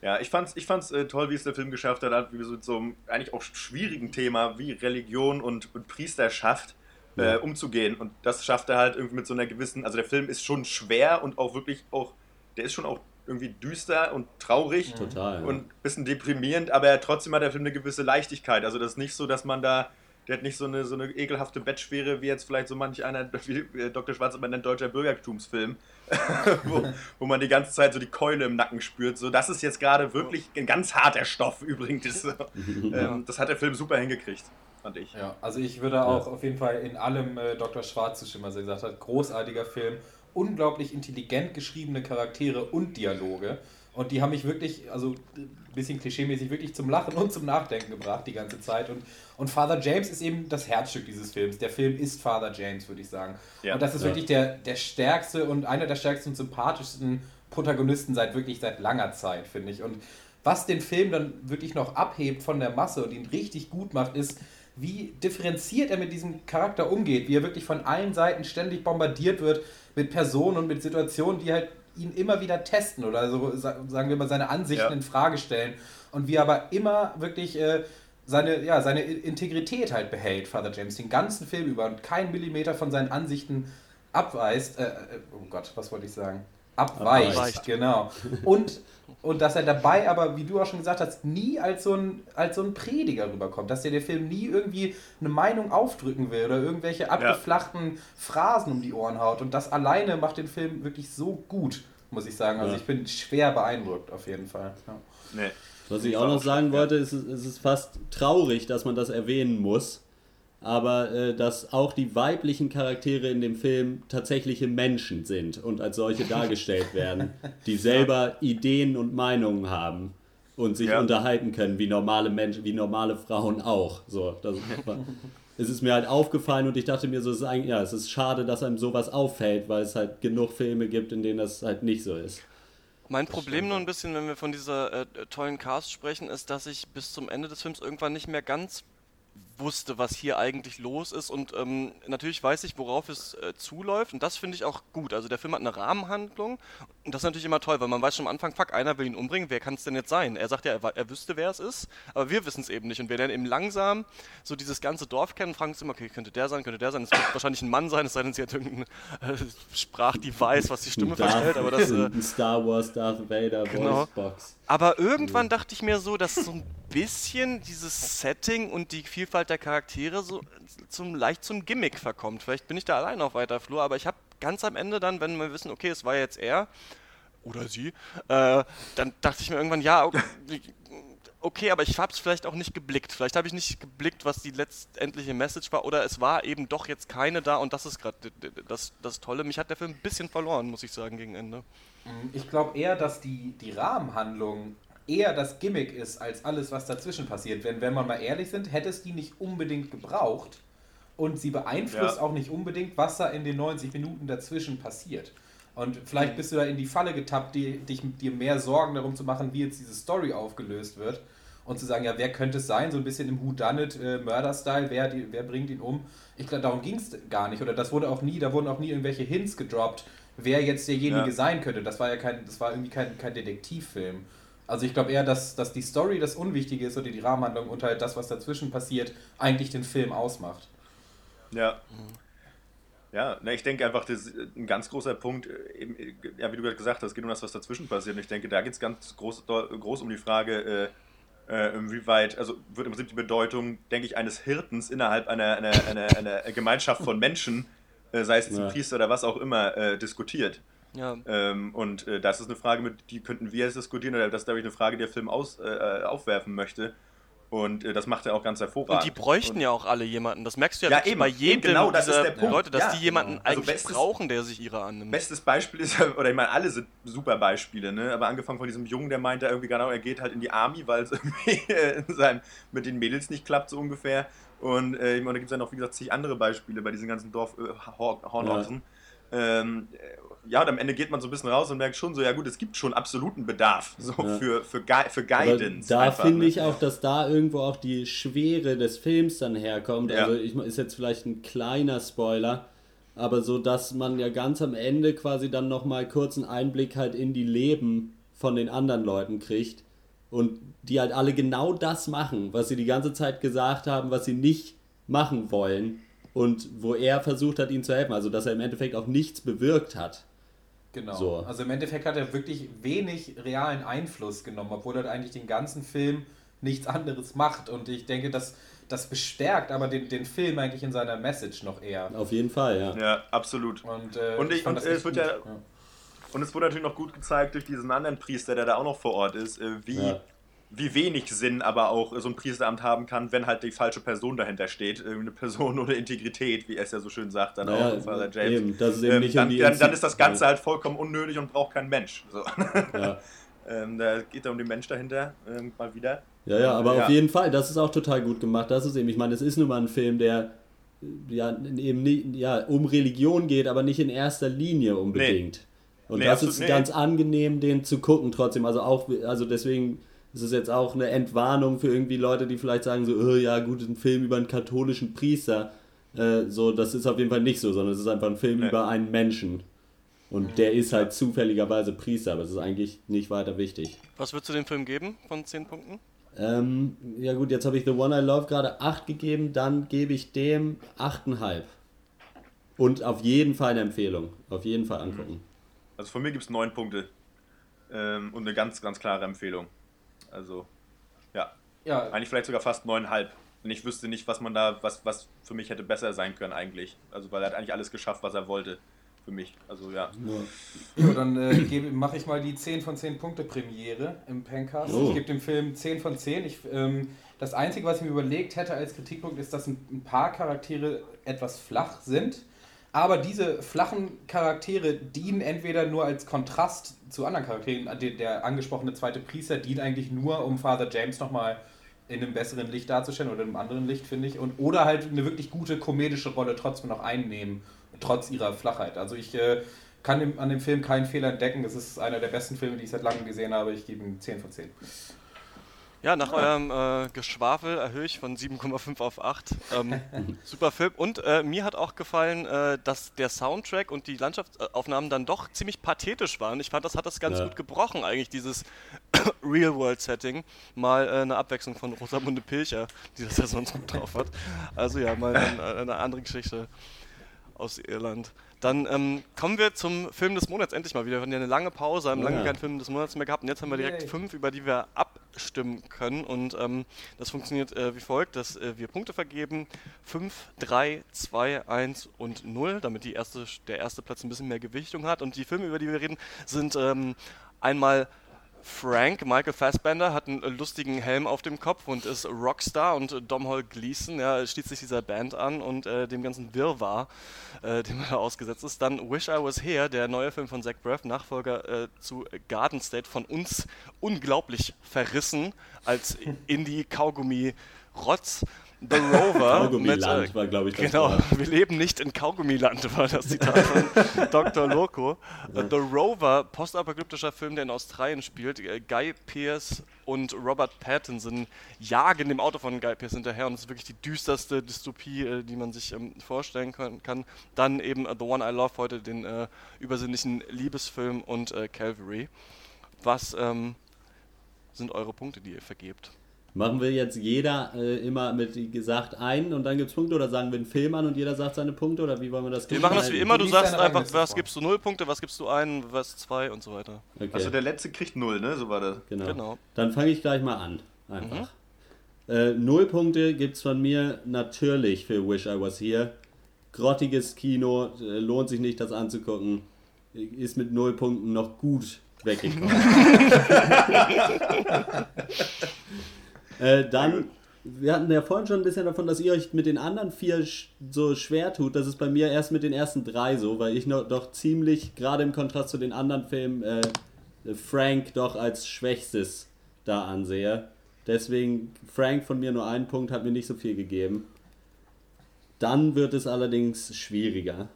Ja, ich fand's, ich fand's äh, toll, wie es der Film geschafft hat, wie so mit so einem eigentlich auch schwierigen Thema wie Religion und, und Priesterschaft äh, umzugehen. Und das schafft er halt irgendwie mit so einer gewissen, also der Film ist schon schwer und auch wirklich auch, der ist schon auch irgendwie düster und traurig Total. Und ein bisschen deprimierend, aber trotzdem hat der Film eine gewisse Leichtigkeit. Also das ist nicht so, dass man da, der hat nicht so eine, so eine ekelhafte Bettschwere wie jetzt vielleicht so manch einer, wie äh, Dr. Schwarz nennt, deutscher Bürgertumsfilm, wo, wo man die ganze Zeit so die Keule im Nacken spürt. So, das ist jetzt gerade wirklich ein ganz harter Stoff übrigens. ähm, das hat der Film super hingekriegt, fand ich. Ja, also ich würde auch auf jeden Fall in allem äh, Dr. Schwarz zustimmen, was er gesagt hat. Großartiger Film, unglaublich intelligent geschriebene Charaktere und Dialoge. Und die haben mich wirklich, also ein bisschen klischeemäßig, wirklich zum Lachen und zum Nachdenken gebracht die ganze Zeit. Und, und Father James ist eben das Herzstück dieses Films. Der Film ist Father James, würde ich sagen. Ja. Und das ist Ja. wirklich der, der stärkste und einer der stärksten und sympathischsten Protagonisten seit wirklich seit langer Zeit, finde ich. Und was den Film dann wirklich noch abhebt von der Masse und ihn richtig gut macht, ist, wie differenziert er mit diesem Charakter umgeht, wie er wirklich von allen Seiten ständig bombardiert wird mit Personen und mit Situationen, die halt ihn immer wieder testen oder so, sa- sagen wir mal, seine Ansichten Ja. in Frage stellen. Und wie er aber immer wirklich äh, seine, ja, seine Integrität halt behält, Father James, den ganzen Film über und keinen Millimeter von seinen Ansichten abweist. Äh, äh, oh Gott, was wollte ich sagen? Abweicht, Abweicht. genau. Und, und dass er dabei aber, wie du auch schon gesagt hast, nie als so ein, als so ein Prediger rüberkommt. Dass dir der Film nie irgendwie eine Meinung aufdrücken will oder irgendwelche abgeflachten Phrasen um die Ohren haut. Und das alleine macht den Film wirklich so gut, muss ich sagen. Also Ja. ich bin schwer beeindruckt auf jeden Fall. Ja. Nee. Was ich auch noch sagen ja. wollte, ist, es ist fast traurig, dass man das erwähnen muss. Aber äh, dass auch die weiblichen Charaktere in dem Film tatsächliche Menschen sind und als solche dargestellt werden, die selber Ideen und Meinungen haben und sich Ja. unterhalten können, wie normale Menschen, wie normale Frauen auch. So, das es ist mir halt aufgefallen und ich dachte mir so, es ist eigentlich, ja, es ist schade, dass einem sowas auffällt, weil es halt genug Filme gibt, in denen das halt nicht so ist. Mein Problem nur ein bisschen, wenn wir von dieser äh, tollen Cast sprechen, ist, dass ich bis zum Ende des Films irgendwann nicht mehr ganz wusste, was hier eigentlich los ist. Und ähm, natürlich weiß ich, worauf es äh, zuläuft. Und das finde ich auch gut. Also der Film hat eine Rahmenhandlung. Und das ist natürlich immer toll, weil man weiß schon am Anfang, fuck, einer will ihn umbringen. Wer kann es denn jetzt sein? Er sagt ja, er, er wüsste, wer es ist. Aber wir wissen es eben nicht. Und wir lernen eben langsam so dieses ganze Dorf kennen, fragen uns immer, okay, könnte der sein, könnte der sein. Es wird wahrscheinlich ein Mann sein, es sei denn, sie hat irgendein äh, Sprachdevice, was die Stimme Darth- verstellt. Aber das... Äh, ein Star Wars Darth Vader Genau. Voicebox. aber irgendwann dachte ich mir so, dass so ein bisschen dieses Setting und die Vielfalt der Charaktere so zum leicht zum Gimmick verkommt. Vielleicht bin ich da allein auf weiter Flur, aber ich habe ganz am Ende dann, wenn wir wissen, okay, es war jetzt er oder sie, äh, dann dachte ich mir irgendwann, ja, okay, okay, aber ich habe es vielleicht auch nicht geblickt. Vielleicht habe ich nicht geblickt, was die letztendliche Message war, oder es war eben doch jetzt keine da und das ist gerade das, das Tolle. Mich hat der Film ein bisschen verloren, muss ich sagen, gegen Ende. Ich glaube eher, dass die, die Rahmenhandlung eher das Gimmick ist, als alles, was dazwischen passiert. Wenn, wenn wir mal ehrlich sind, hätte es die nicht unbedingt gebraucht und sie beeinflusst Ja. auch nicht unbedingt, was da in den 90 Minuten dazwischen passiert. Und vielleicht bist du da in die Falle getappt, die, dich, dir mehr Sorgen darum zu machen, wie jetzt diese Story aufgelöst wird. Und zu sagen, ja, wer könnte es sein? So ein bisschen im Whodunit, äh, Murder-Style, wer, die, wer bringt ihn um? Ich glaube, darum ging es gar nicht. Oder das wurde auch nie, da wurden auch nie irgendwelche Hints gedroppt, wer jetzt derjenige Ja. sein könnte. Das war ja kein, das war irgendwie kein, kein Detektivfilm. Also ich glaube eher, dass, dass die Story das Unwichtige ist oder die Rahmenhandlung und halt das, was dazwischen passiert, eigentlich den Film ausmacht. Ja. Ja, na, ich denke einfach, das ist ein ganz großer Punkt, äh, eben, ja, wie du gerade gesagt hast, es geht um das, was dazwischen passiert. Und ich denke, da geht es ganz groß, groß um die Frage, äh, äh, inwieweit, also wird im Prinzip die Bedeutung, denke ich, eines Hirtens innerhalb einer, einer, einer, einer Gemeinschaft von Menschen, äh, sei es jetzt ein Ja. Priester oder was auch immer, äh, diskutiert. Ja, Ähm, und äh, das ist eine Frage, mit die könnten wir jetzt diskutieren, oder das ist, glaube ich, eine Frage, die der Film aus, äh, aufwerfen möchte. Und äh, das macht er auch ganz hervorragend. und die bräuchten Und- ja auch alle jemanden. Das merkst du ja, Ja, eben, bei eben jedem genau, das ist der Punkt. Leute, dass Ja, die jemanden genau. Also eigentlich bestes- brauchen, der sich ihrer annimmt. Bestes Beispiel ist, ja- oder ich meine, alle sind super Beispiele, ne? aber angefangen von diesem Jungen, der meint, er irgendwie genau, er geht halt in die Army, weil es irgendwie äh, in seinem, mit den Mädels nicht klappt, so ungefähr. Und äh, ich meine, da gibt es ja noch, wie gesagt, zig andere Beispiele bei diesen ganzen Dorf äh, Hornochsen. Ähm, äh, ja, und am Ende geht man so ein bisschen raus und merkt schon so, ja gut, es gibt schon absoluten Bedarf so Ja. für, für, Gui für Aber Guidance. da einfach, finde ne? ich auch, dass da irgendwo auch die Schwere des Films dann herkommt. Ja. Also ich, ist jetzt vielleicht ein kleiner Spoiler, aber so, dass man ja ganz am Ende quasi dann nochmal kurz einen Einblick halt in die Leben von den anderen Leuten kriegt und die halt alle genau das machen, was sie die ganze Zeit gesagt haben, was sie nicht machen wollen und wo er versucht hat, ihnen zu helfen. Also dass er im Endeffekt auch nichts bewirkt hat. Genau. So. Also im Endeffekt hat er wirklich wenig realen Einfluss genommen, obwohl er eigentlich den ganzen Film nichts anderes macht. Und ich denke, das, das bestärkt aber den, den Film eigentlich in seiner Message noch eher. Auf jeden Fall, ja. Ja, absolut. Und, äh, Und ich- fand und es wird gut. ja- Und es wurde natürlich noch gut gezeigt durch diesen anderen Priester, der da auch noch vor Ort ist, äh, wie, Ja. Wie wenig Sinn aber auch so ein Priesteramt haben kann, wenn halt die falsche Person dahinter steht. Irgendwie eine Person ohne Integrität, wie er es ja so schön sagt, dann Naja, auch Father James. eben, das ist eben Ähm, nicht dann, die dann, dann Insti- ist das Ganze halt vollkommen unnötig und braucht kein Mensch. So. ja. ähm, da geht es um den Mensch dahinter, ähm, mal wieder. Ja, ja, aber Ja. auf jeden Fall, das ist auch total gut gemacht. Das ist eben, ich meine, es ist nun mal ein Film, der äh, ja eben nicht, ja, um Religion geht, aber nicht in erster Linie unbedingt. Und Nee, das ist nee. ganz angenehm, den zu gucken trotzdem. Also auch, also deswegen ist es jetzt auch eine Entwarnung für irgendwie Leute, die vielleicht sagen so, oh, ja gut, ein Film über einen katholischen Priester. Äh, so, das ist auf jeden Fall nicht so, sondern es ist einfach ein Film Nee. über einen Menschen. Und der ist halt zufälligerweise Priester, aber es ist eigentlich nicht weiter wichtig. Was würdest du dem Film geben von 10 Punkten? Ähm, ja gut, jetzt habe ich The One I Love gerade 8 gegeben, dann gebe ich dem 8,5. Und auf jeden Fall eine Empfehlung. Auf jeden Fall angucken. Also von mir gibt es neun Punkte. Ähm, und eine ganz, ganz klare Empfehlung. Also, ja. Ja, Eigentlich vielleicht sogar fast neuneinhalb. Und ich wüsste nicht, was man da, was, was für mich hätte besser sein können eigentlich. Also weil er hat eigentlich alles geschafft, was er wollte. Für mich. Also ja. Jo, dann äh, mache ich mal die 10 von 10 Punkte Premiere im Pencast. Oh. Ich gebe dem Film 10 von 10. Ich, ähm, das Einzige, was ich mir überlegt hätte als Kritikpunkt, ist, dass ein, ein paar Charaktere etwas flach sind. Aber diese flachen Charaktere dienen entweder nur als Kontrast zu anderen Charakteren. Der, der angesprochene zweite Priester dient eigentlich nur, um Father James nochmal in einem besseren Licht darzustellen oder in einem anderen Licht, finde ich. Und, oder halt eine wirklich gute komedische Rolle trotzdem noch einnehmen, trotz ihrer Flachheit. Also ich äh, kann dem, an dem Film keinen Fehler entdecken. Es ist einer der besten Filme, die ich seit langem gesehen habe. Ich gebe ihm 10 von 10. Ja, nach eurem äh, Geschwafel erhöhe ich von 7,5 auf 8. Ähm, super Film. Und äh, mir hat auch gefallen, äh, dass der Soundtrack und die Landschaftsaufnahmen dann doch ziemlich pathetisch waren. Ich fand, das hat das ganz Ja. gut gebrochen, eigentlich, dieses Real-World-Setting. Mal äh, eine Abwechslung von Rosamunde Pilcher, die das ja sonst gut drauf hat. Also ja, mal ein, eine andere Geschichte aus Irland. Dann ähm, kommen wir zum Film des Monats endlich mal wieder. Wir hatten ja eine lange Pause, haben Oh lange ja. keinen Film des Monats mehr gehabt und jetzt haben wir direkt Yay. fünf, über die wir ab abstimmen können. Und ähm, das funktioniert äh, wie folgt, dass äh, wir Punkte vergeben. 5, 3, 2, 1 und 0, damit die erste, der erste Platz ein bisschen mehr Gewichtung hat. Und die Filme, über die wir reden, sind ähm, einmal Frank, Michael Fassbender, hat einen lustigen Helm auf dem Kopf und ist Rockstar und Domhnall Gleeson, ja, schließt sich dieser Band an und äh, dem ganzen Wirrwarr, äh, dem er da ausgesetzt ist. Dann Wish I Was Here, der neue Film von Zach Braff, Nachfolger äh, zu Garden State, von uns unglaublich verrissen als Indie-Kaugummi-Rotz. The Rover. Kaugummiland äh, war, glaube ich, das Genau, Wort. wir leben nicht in Kaugummiland, war das Zitat von Dr. Loco. Ja. The Rover, postapokalyptischer Film, der in Australien spielt. Äh, Guy Pearce und Robert Pattinson jagen dem Auto von Guy Pearce hinterher und es ist wirklich die düsterste Dystopie, äh, die man sich ähm, vorstellen kann. Dann eben The One I Love, heute den äh, übersinnlichen Liebesfilm und äh, Calvary. Was ähm, sind eure Punkte, die ihr vergebt? Machen wir jetzt jeder äh, immer mit gesagt einen und dann gibt es Punkte oder sagen wir einen Film an und jeder sagt seine Punkte oder wie wollen wir das Wir machen das wie immer, du sagst einfach, was gibst du null Punkte, was gibst du einen, was zwei und so weiter. Okay. Also der letzte kriegt null, ne? So war das. Genau. genau. Dann fange ich gleich mal an. Einfach. Mhm. Äh, null Punkte gibt es von mir natürlich für Wish I Was Here. Grottiges Kino, äh, lohnt sich nicht, das anzugucken. Ist mit null Punkten noch gut weggekommen. Äh, dann, wir hatten ja vorhin schon ein bisschen davon, dass ihr euch mit den anderen vier so schwer tut. Das ist bei mir erst mit den ersten drei so, weil ich noch, doch ziemlich, gerade im Kontrast zu den anderen Filmen, äh, Frank doch als Schwächstes da ansehe. Deswegen, Frank von mir nur einen Punkt, hat mir nicht so viel gegeben. Dann wird es allerdings schwieriger.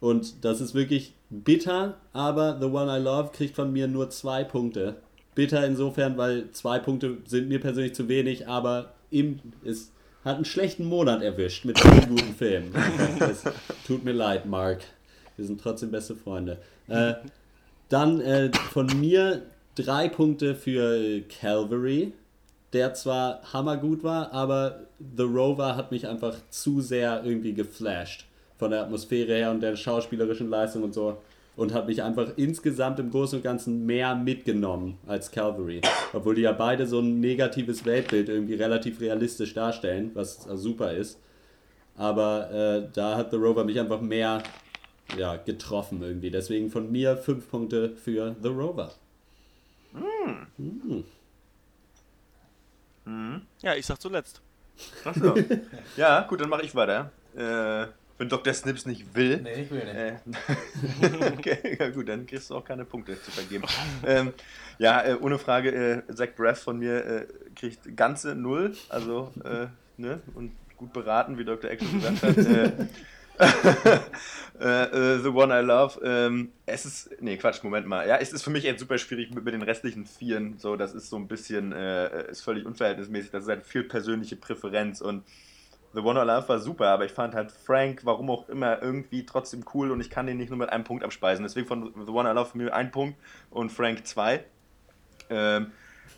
Und das ist wirklich bitter, aber The One I Love kriegt von mir nur zwei Punkte bitter insofern, weil zwei Punkte sind mir persönlich zu wenig, aber im, es hat einen schlechten Monat erwischt mit vielen guten Filmen. Es tut mir leid, Mark. Wir sind trotzdem beste Freunde. Äh, dann äh, von mir drei Punkte für Calvary, der zwar hammergut war, aber The Rover hat mich einfach zu sehr irgendwie geflasht. Von der Atmosphäre her und der schauspielerischen Leistung und so und hat mich einfach insgesamt im Großen und Ganzen mehr mitgenommen als Calvary. Obwohl die ja beide so ein negatives Weltbild irgendwie relativ realistisch darstellen, was super ist. Aber äh, da hat The Rover mich einfach mehr ja, getroffen irgendwie. Deswegen von mir fünf Punkte für The Rover. Mm. Mm. Ja, ich sag zuletzt. Achso. ja, gut, dann mache ich weiter. Äh, wenn Dr. Snips nicht will. Nee, ich will nicht. Äh, okay, ja gut, dann kriegst du auch keine Punkte zu vergeben. ähm, ja, äh, ohne Frage, äh, Zach Braff von mir äh, kriegt ganze Null, also, äh, ne, und gut beraten, wie Dr. Action gesagt hat. Äh, the One I Love. Ähm, es ist, nee, Quatsch, Moment mal. Ja, es ist für mich jetzt super schwierig mit, mit den restlichen Vieren. So, das ist so ein bisschen, ist völlig unverhältnismäßig. Das ist halt viel persönliche Präferenz und The One Love war super, aber ich fand halt Frank, warum auch immer, irgendwie trotzdem cool und ich kann den nicht nur mit einem Punkt abspeisen. Deswegen von The One Love für mich ein Punkt und Frank zwei. Ähm,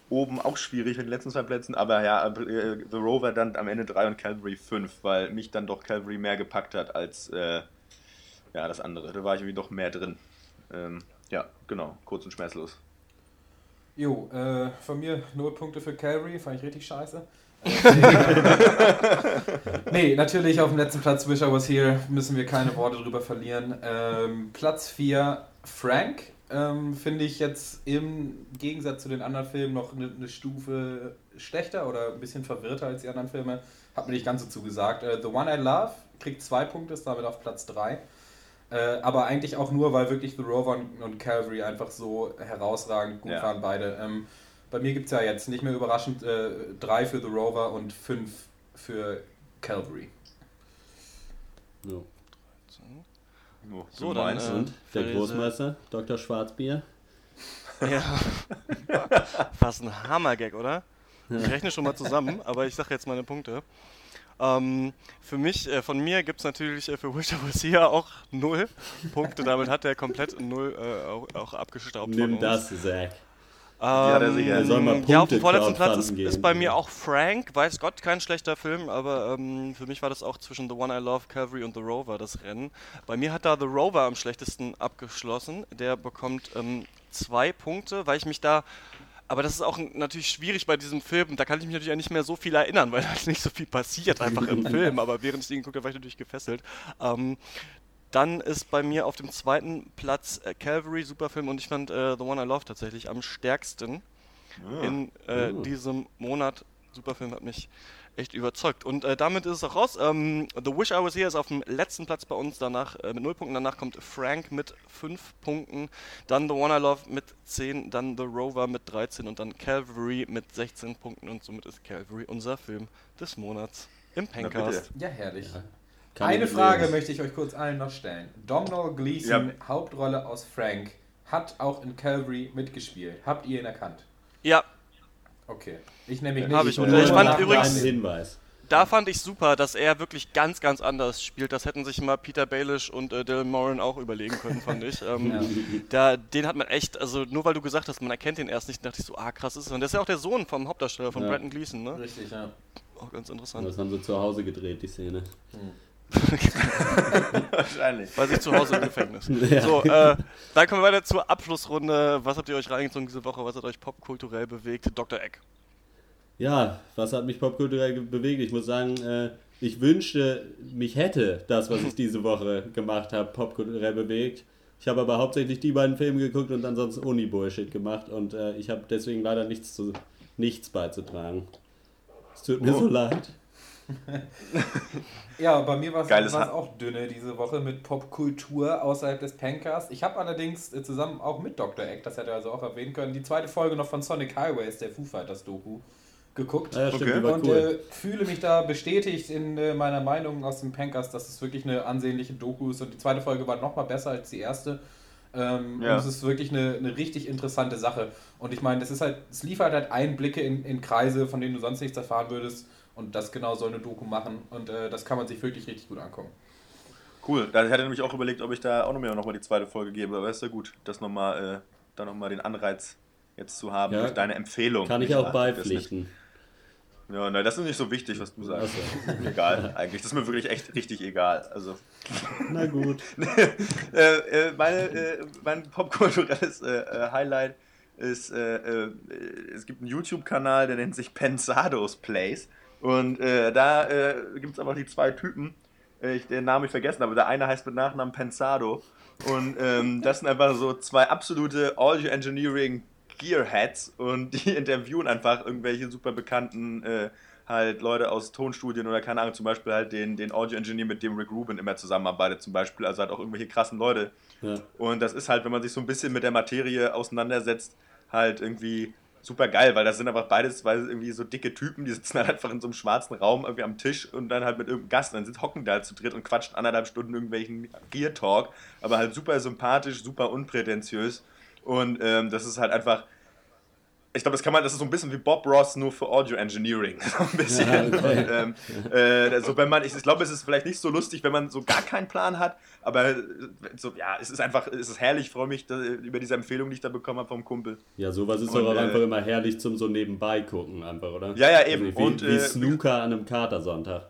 oben auch schwierig mit den letzten zwei Plätzen, aber ja, äh, The Rover dann am Ende drei und Calvary fünf, weil mich dann doch Calvary mehr gepackt hat als äh, ja, das andere. Da war ich irgendwie doch mehr drin. Ähm, ja, genau, kurz und schmerzlos. Jo, äh, von mir null Punkte für Calvary, fand ich richtig scheiße. nee, natürlich auf dem letzten Platz Wish I Was Here müssen wir keine Worte drüber verlieren. Ähm, Platz 4 Frank ähm, finde ich jetzt im Gegensatz zu den anderen Filmen noch eine, eine, Stufe schlechter oder ein bisschen verwirrter als die anderen Filme. Hat mir nicht ganz so zugesagt. Äh, The One I Love kriegt zwei Punkte, ist damit auf Platz 3. Äh, aber eigentlich auch nur, weil wirklich The Rover und, und Calvary einfach so herausragend gut ja. waren, beide. Ähm, bei mir gibt es ja jetzt nicht mehr überraschend äh, drei für The Rover und fünf für Calvary. So. So, dann, äh, und der Großmeister, Dr. Schwarzbier. Ja. Fast ein Hammergag, oder? Ich rechne schon mal zusammen, aber ich sage jetzt meine Punkte. Ähm, für mich, äh, von mir gibt es natürlich äh, für Wisher Was Here auch null Punkte. Damit hat er komplett null äh, auch, auch abgestaubt. Nimm das, Zach. Ähm, ja, ja, auf dem vorletzten Platz ist, ist, bei mir auch Frank. Weiß Gott, kein schlechter Film, aber ähm, für mich war das auch zwischen The One I Love, Calvary und The Rover das Rennen. Bei mir hat da The Rover am schlechtesten abgeschlossen. Der bekommt ähm, zwei Punkte, weil ich mich da Aber das ist auch natürlich schwierig bei diesem Film. Da kann ich mich natürlich auch nicht mehr so viel erinnern, weil halt nicht so viel passiert einfach im Film. Aber während ich den geguckt habe, war ich natürlich gefesselt. Ähm, dann ist bei mir auf dem zweiten Platz äh, Calvary, Superfilm, und ich fand äh, The One I Love tatsächlich am stärksten in äh, Oh. diesem Monat. Superfilm hat mich echt überzeugt. Und äh, damit ist es auch raus. Ähm, The Wish I Was Here ist auf dem letzten Platz bei uns, danach äh, mit 0 Punkten. Danach kommt Frank mit 5 Punkten. Dann The One I Love mit 10. Dann The Rover mit 13. Und dann Calvary mit 16 Punkten. Und somit ist Calvary unser Film des Monats im Pencast. Ja, herrlich. Kann Eine Frage lesen. möchte ich euch kurz allen noch stellen. Domhnall Gleeson, Hauptrolle aus Frank, hat auch in Calvary mitgespielt. Habt ihr ihn erkannt? Ja, Okay. Ich nämlich Hab nicht. ich. Und Nur ich fand übrigens- einem Hinweis. da fand ich super, dass er wirklich ganz, ganz anders spielt. Das hätten sich mal Peter Baelish und äh, Dylan Moran auch überlegen können, fand ich. Ähm, Ja. da, den hat man echt, also nur weil du gesagt hast, man erkennt den erst nicht, dachte ich so, ah krass ist es. Und das ist ja auch der Sohn vom Hauptdarsteller, von Ja. Brandon Gleeson, ne? Richtig, ja. Auch ganz Und interessant. Das haben sie zu Hause gedreht, die Szene. Wahrscheinlich. War sich zu Hause im Gefängnis. Ja. So, äh, dann kommen wir weiter zur Abschlussrunde. Was habt ihr euch reingezogen diese Woche? Was hat euch popkulturell bewegt? Dr. Egg. Ja, was hat mich popkulturell bewegt? Ich muss sagen, äh, ich wünschte, mich hätte das, was ich diese Woche gemacht habe, popkulturell bewegt. Ich habe aber hauptsächlich die beiden Filme geguckt und ansonsten Uni-Bullshit gemacht und äh, ich habe deswegen leider nichts, zu, nichts beizutragen. Es tut mir Oh. so leid. Ja, bei mir war es auch dünne diese Woche mit Popkultur außerhalb des Pancast. Ich habe allerdings äh, zusammen auch mit Dr. Egg, das hätte er also auch erwähnen können, die zweite Folge noch von Sonic Highways, der Foo Fighters Doku, geguckt. Ah, ja, stimmt, Okay. und cool. äh, fühle mich da bestätigt in äh, meiner Meinung aus dem Pancast, dass es wirklich eine ansehnliche Doku ist. Und die zweite Folge war noch mal besser als die erste. Ähm, Ja. Und es ist wirklich eine, eine richtig interessante Sache. Und ich meine, das ist halt, es liefert halt Einblicke in, in Kreise, von denen du sonst nichts erfahren würdest. Und das genau soll eine Doku machen. Und äh, das kann man sich wirklich richtig gut angucken. Cool. Da hätte ich nämlich auch überlegt, ob ich da auch noch mal, noch mal die zweite Folge gebe. Aber ist ja gut, das nochmal, äh, da nochmal den Anreiz jetzt zu haben Ja. durch deine Empfehlung. Kann ich auch beipflichten. Ja, nein, das ist nicht so wichtig, was du sagst. Achso. Egal, eigentlich. Das ist mir wirklich echt richtig egal. Also, Na gut. äh, äh, meine, äh, mein popkulturelles äh, Highlight ist, es gibt einen YouTube-Kanal, der nennt sich Pensados Plays. Und äh, da äh, gibt es aber die zwei Typen, äh, ich den Namen ich vergessen, aber der eine heißt mit Nachnamen Pensado. Und ähm, das sind einfach so zwei absolute Audio Engineering Gearheads und die interviewen einfach irgendwelche super bekannten äh, halt Leute aus Tonstudien oder keine Ahnung, zum Beispiel halt den, den Audio Engineer, mit dem Rick Rubin immer zusammenarbeitet, zum Beispiel, also halt auch irgendwelche krassen Leute. Ja. Und das ist halt, wenn man sich so ein bisschen mit der Materie auseinandersetzt, halt irgendwie super geil, weil das sind einfach beides zwei irgendwie so dicke Typen, die sitzen halt einfach in so einem schwarzen Raum irgendwie am Tisch und dann halt mit irgendeinem Gast, und dann sind, hocken da halt zu dritt und quatschen anderthalb Stunden irgendwelchen Gear Talk, aber halt super sympathisch, super unprätentiös und ähm, das ist halt einfach ich glaube, das kann man, das ist so ein bisschen wie Bob Ross nur für Audio Engineering. So ein bisschen. Ja, okay. Und, ähm, äh, also wenn man, ich, ich glaube, es ist vielleicht nicht so lustig, wenn man so gar keinen Plan hat, aber äh, so, ja, es ist einfach, es ist herrlich, ich freue mich da, über diese Empfehlung, die ich da bekommen habe vom Kumpel. Ja, sowas ist Und, doch auch äh, einfach immer herrlich zum so nebenbei gucken, einfach, oder? Ja, ja, eben. Also wie, Und, wie äh, Snooker an einem Katersonntag.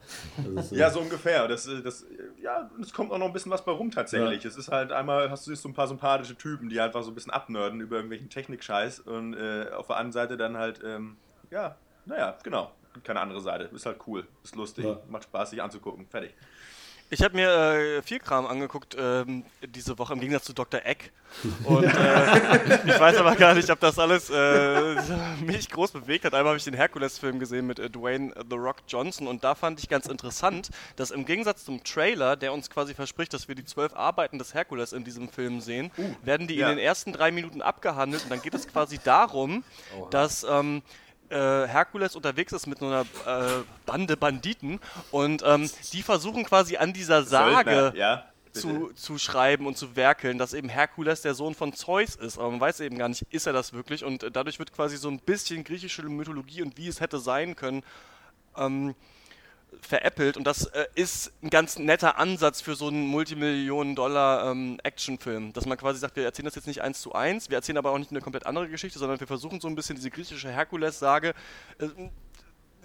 Ist, äh, Ja, so ungefähr. Das, äh, das, äh, ja, es kommt auch noch ein bisschen was bei rum tatsächlich. Es ist halt einmal, hast du so ein paar sympathische Typen, die einfach so ein bisschen abnörden über irgendwelchen Technikscheiß und äh, auf der anderen Seite dann halt, ähm, ja, naja, genau. Keine andere Seite. Ist halt cool. Ist lustig. Ja. Macht Spaß, sich anzugucken. Fertig. Ich habe mir äh, viel Kram angeguckt ähm, diese Woche im Gegensatz zu Dr. Egg. Und äh, ich weiß aber gar nicht, ob das alles äh, mich groß bewegt hat. Einmal habe ich den Herkules-Film gesehen mit äh, Dwayne The Rock Johnson und da fand ich ganz interessant, dass im Gegensatz zum Trailer, der uns quasi verspricht, dass wir die zwölf Arbeiten des Herkules in diesem Film sehen, werden die ja. in den ersten drei Minuten abgehandelt und dann geht es quasi darum, dass ähm, äh, Herkules unterwegs ist mit so einer äh, Bande Banditen und ähm, die versuchen quasi an dieser Sage Söldner, ja. zu, zu schreiben und zu werkeln, dass eben Herkules der Sohn von Zeus ist. Aber man weiß eben gar nicht, ist er das wirklich? Und äh, dadurch wird quasi so ein bisschen griechische Mythologie und wie es hätte sein können, ähm, veräppelt. Und das äh, ist ein ganz netter Ansatz für so einen Multimillionen-Dollar-Actionfilm. dass man quasi sagt, wir erzählen das jetzt nicht eins zu eins, wir erzählen aber auch nicht eine komplett andere Geschichte, sondern wir versuchen so ein bisschen diese griechische Herkules-Sage äh,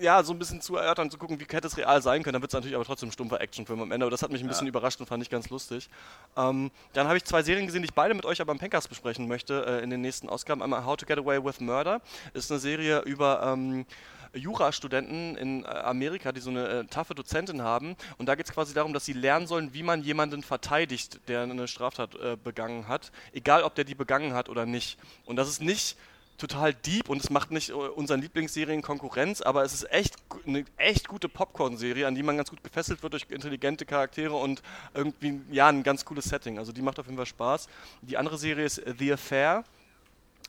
ja, so ein bisschen zu erörtern, zu gucken, wie hätte es real sein können. Dann wird es natürlich aber trotzdem ein stumpfer Actionfilm am Ende. Aber das hat mich ein bisschen überrascht und fand ich ganz lustig. Ähm, dann habe ich zwei Serien gesehen, die ich beide mit euch aber im Pencast besprechen möchte äh, in den nächsten Ausgaben. Einmal How to Get Away with Murder. Ist eine Serie über ähm, Jurastudenten in äh, Amerika, die so eine äh, taffe Dozentin haben. Und da geht es quasi darum, dass sie lernen sollen, wie man jemanden verteidigt, der eine Straftat äh, begangen hat. Egal, ob der die begangen hat oder nicht. Und das ist nicht total deep und es macht nicht äh, unseren Lieblingsserien Konkurrenz, aber es ist echt eine echt gute Popcorn-Serie, an die man ganz gut gefesselt wird durch intelligente Charaktere und irgendwie, ja, ein ganz cooles Setting. Also die macht auf jeden Fall Spaß. Die andere Serie ist The Affair.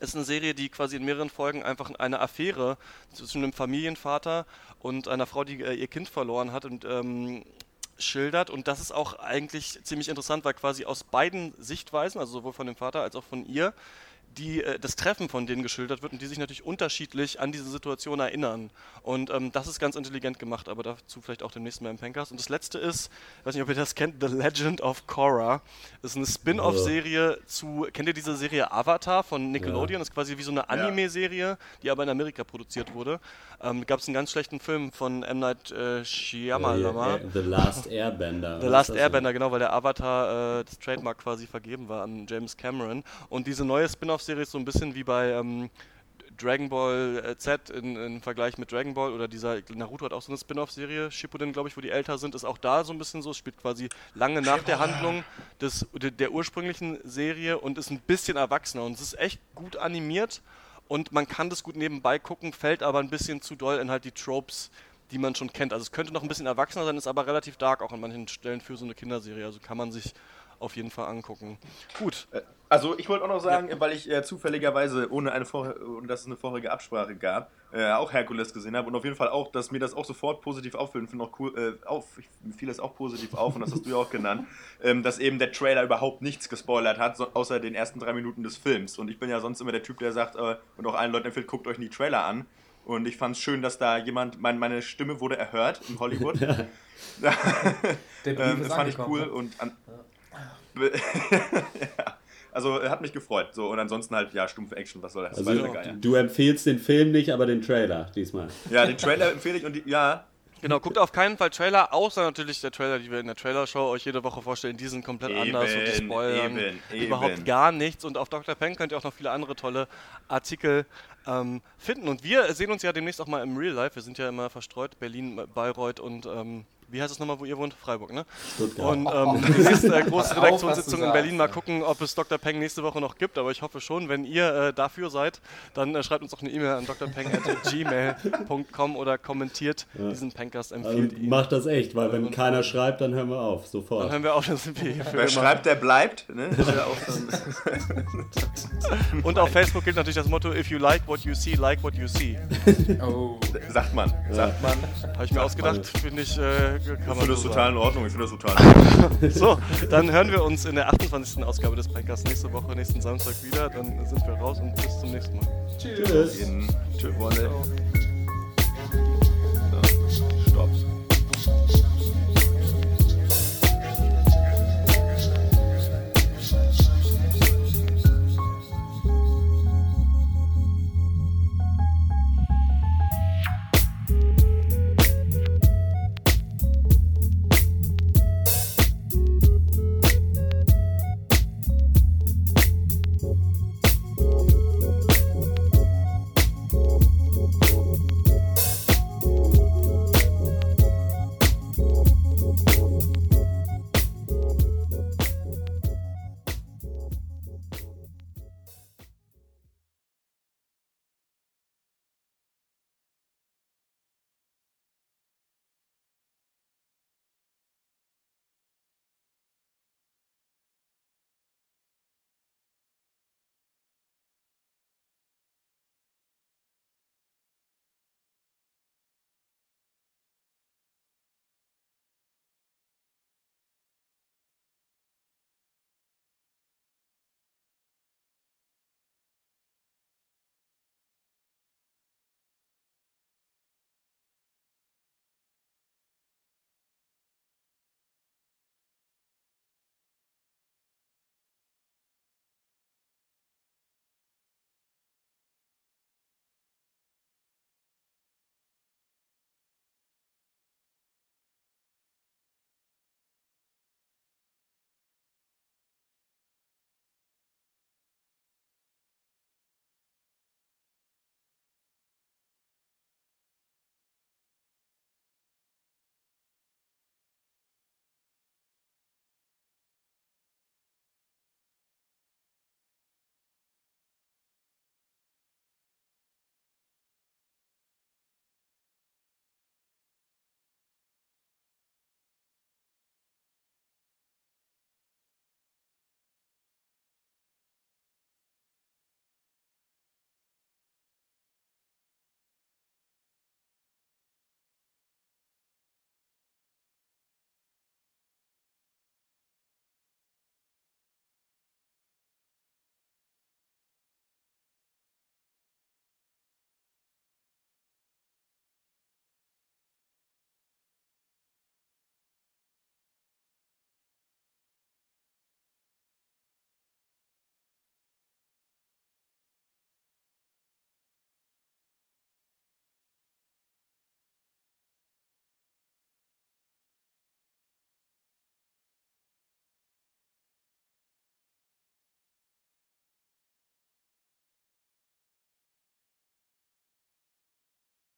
Ist eine Serie, die quasi in mehreren Folgen einfach eine Affäre zwischen einem Familienvater und einer Frau, die äh, ihr Kind verloren hat und ähm, schildert. Und das ist auch eigentlich ziemlich interessant, weil quasi aus beiden Sichtweisen, also sowohl von dem Vater als auch von ihr, die, äh, das Treffen von denen geschildert wird und die sich natürlich unterschiedlich an diese Situation erinnern. Und ähm, das ist ganz intelligent gemacht, aber dazu vielleicht auch demnächst mal im Pencast. Und das letzte ist, ich weiß nicht, ob ihr das kennt, The Legend of Korra. Das ist eine Spin-off-Serie zu, kennt ihr diese Serie Avatar von Nickelodeon? Das ist quasi wie so eine Anime-Serie, die aber in Amerika produziert wurde. Ähm, Gab es einen ganz schlechten Film von M. Night äh, Shyamalan. Äh, The Last Airbender. The Last Airbender, genau, weil der Avatar äh, das Trademark quasi vergeben war an James Cameron. Und diese neue Spin-off-Serie ist so ein bisschen wie bei ähm, Dragon Ball äh, Z in, im Vergleich mit Dragon Ball oder dieser Naruto hat auch so eine Spin-off-Serie, Shippuden, glaube ich, wo die älter sind, ist auch da so ein bisschen so, es spielt quasi lange nach der Handlung des, der, der ursprünglichen Serie und ist ein bisschen erwachsener und es ist echt gut animiert und man kann das gut nebenbei gucken, fällt aber ein bisschen zu doll in halt die Tropes, die man schon kennt. Also es könnte noch ein bisschen erwachsener sein, ist aber relativ dark auch an manchen Stellen für so eine Kinderserie. Also kann man sich auf jeden Fall angucken. Gut, Also ich wollte auch noch sagen, weil ich äh, zufälligerweise, ohne eine vor ohne dass es eine vorherige Absprache gab, äh, auch Herkules gesehen habe und auf jeden Fall auch, dass mir das auch sofort positiv auffällt und finde auch cool, äh, auf, ich, mir fiel das auch positiv auf und das hast du ja auch genannt, ähm, dass eben der Trailer überhaupt nichts gespoilert hat, so, außer den ersten drei Minuten des Films. Und ich bin ja sonst immer der Typ, der sagt äh, und auch allen Leuten empfiehlt, guckt euch die Trailer an. Und ich fand es schön, dass da jemand, mein, meine Stimme wurde erhört in Hollywood. Der Brief Ähm, ist das fand ich cool ne? und an ja. Also hat mich gefreut. So, und ansonsten halt, ja, stumpfe Action, was soll das? Also, Geier. du empfehlst den Film nicht, aber den Trailer diesmal. Ja, den Trailer empfehle ich und die, ja, Genau, guckt auf keinen Fall Trailer, außer natürlich der Trailer, die wir in der Trailer-Show euch jede Woche vorstellen. Die sind komplett Eben, anders und die spoilern eben, eben. überhaupt gar nichts. Und auf Dr. Pen könnt ihr auch noch viele andere tolle Artikel ähm, finden. Und wir sehen uns ja demnächst auch mal im Real Life. Wir sind ja immer verstreut, Berlin, Bayreuth und ähm, wie heißt es nochmal, wo ihr wohnt? Freiburg, ne? Stuttgart. Und ähm, die nächste äh, große Redaktionssitzung in Berlin. Mal ja. gucken, ob es Dr. Peng nächste Woche noch gibt. Aber ich hoffe schon, wenn ihr äh, dafür seid, dann äh, schreibt uns doch eine E-Mail an drpeng.gmail.com oder kommentiert diesen Pencast, Also empfiehlt ihn. macht das echt, weil wenn keiner schreibt, dann hören wir auf, Dann sofort. hören wir auf, dann sind wir hier für wer immer. schreibt, der bleibt. Ne? Das ja auch Und auf Facebook gilt natürlich das Motto: If you like what you see, like what you see. Oh. sagt man, sagt man. Habe ich mir ausgedacht, finde ich, äh, kann Ich man finde das so total sagen. in Ordnung. Ich finde das total in Ordnung. So, dann hören wir uns in der 28. Ausgabe des Podcasts nächste Woche, nächsten Samstag wieder. Dann sind wir raus und bis zum nächsten Mal. Tschüss. In Tschüss.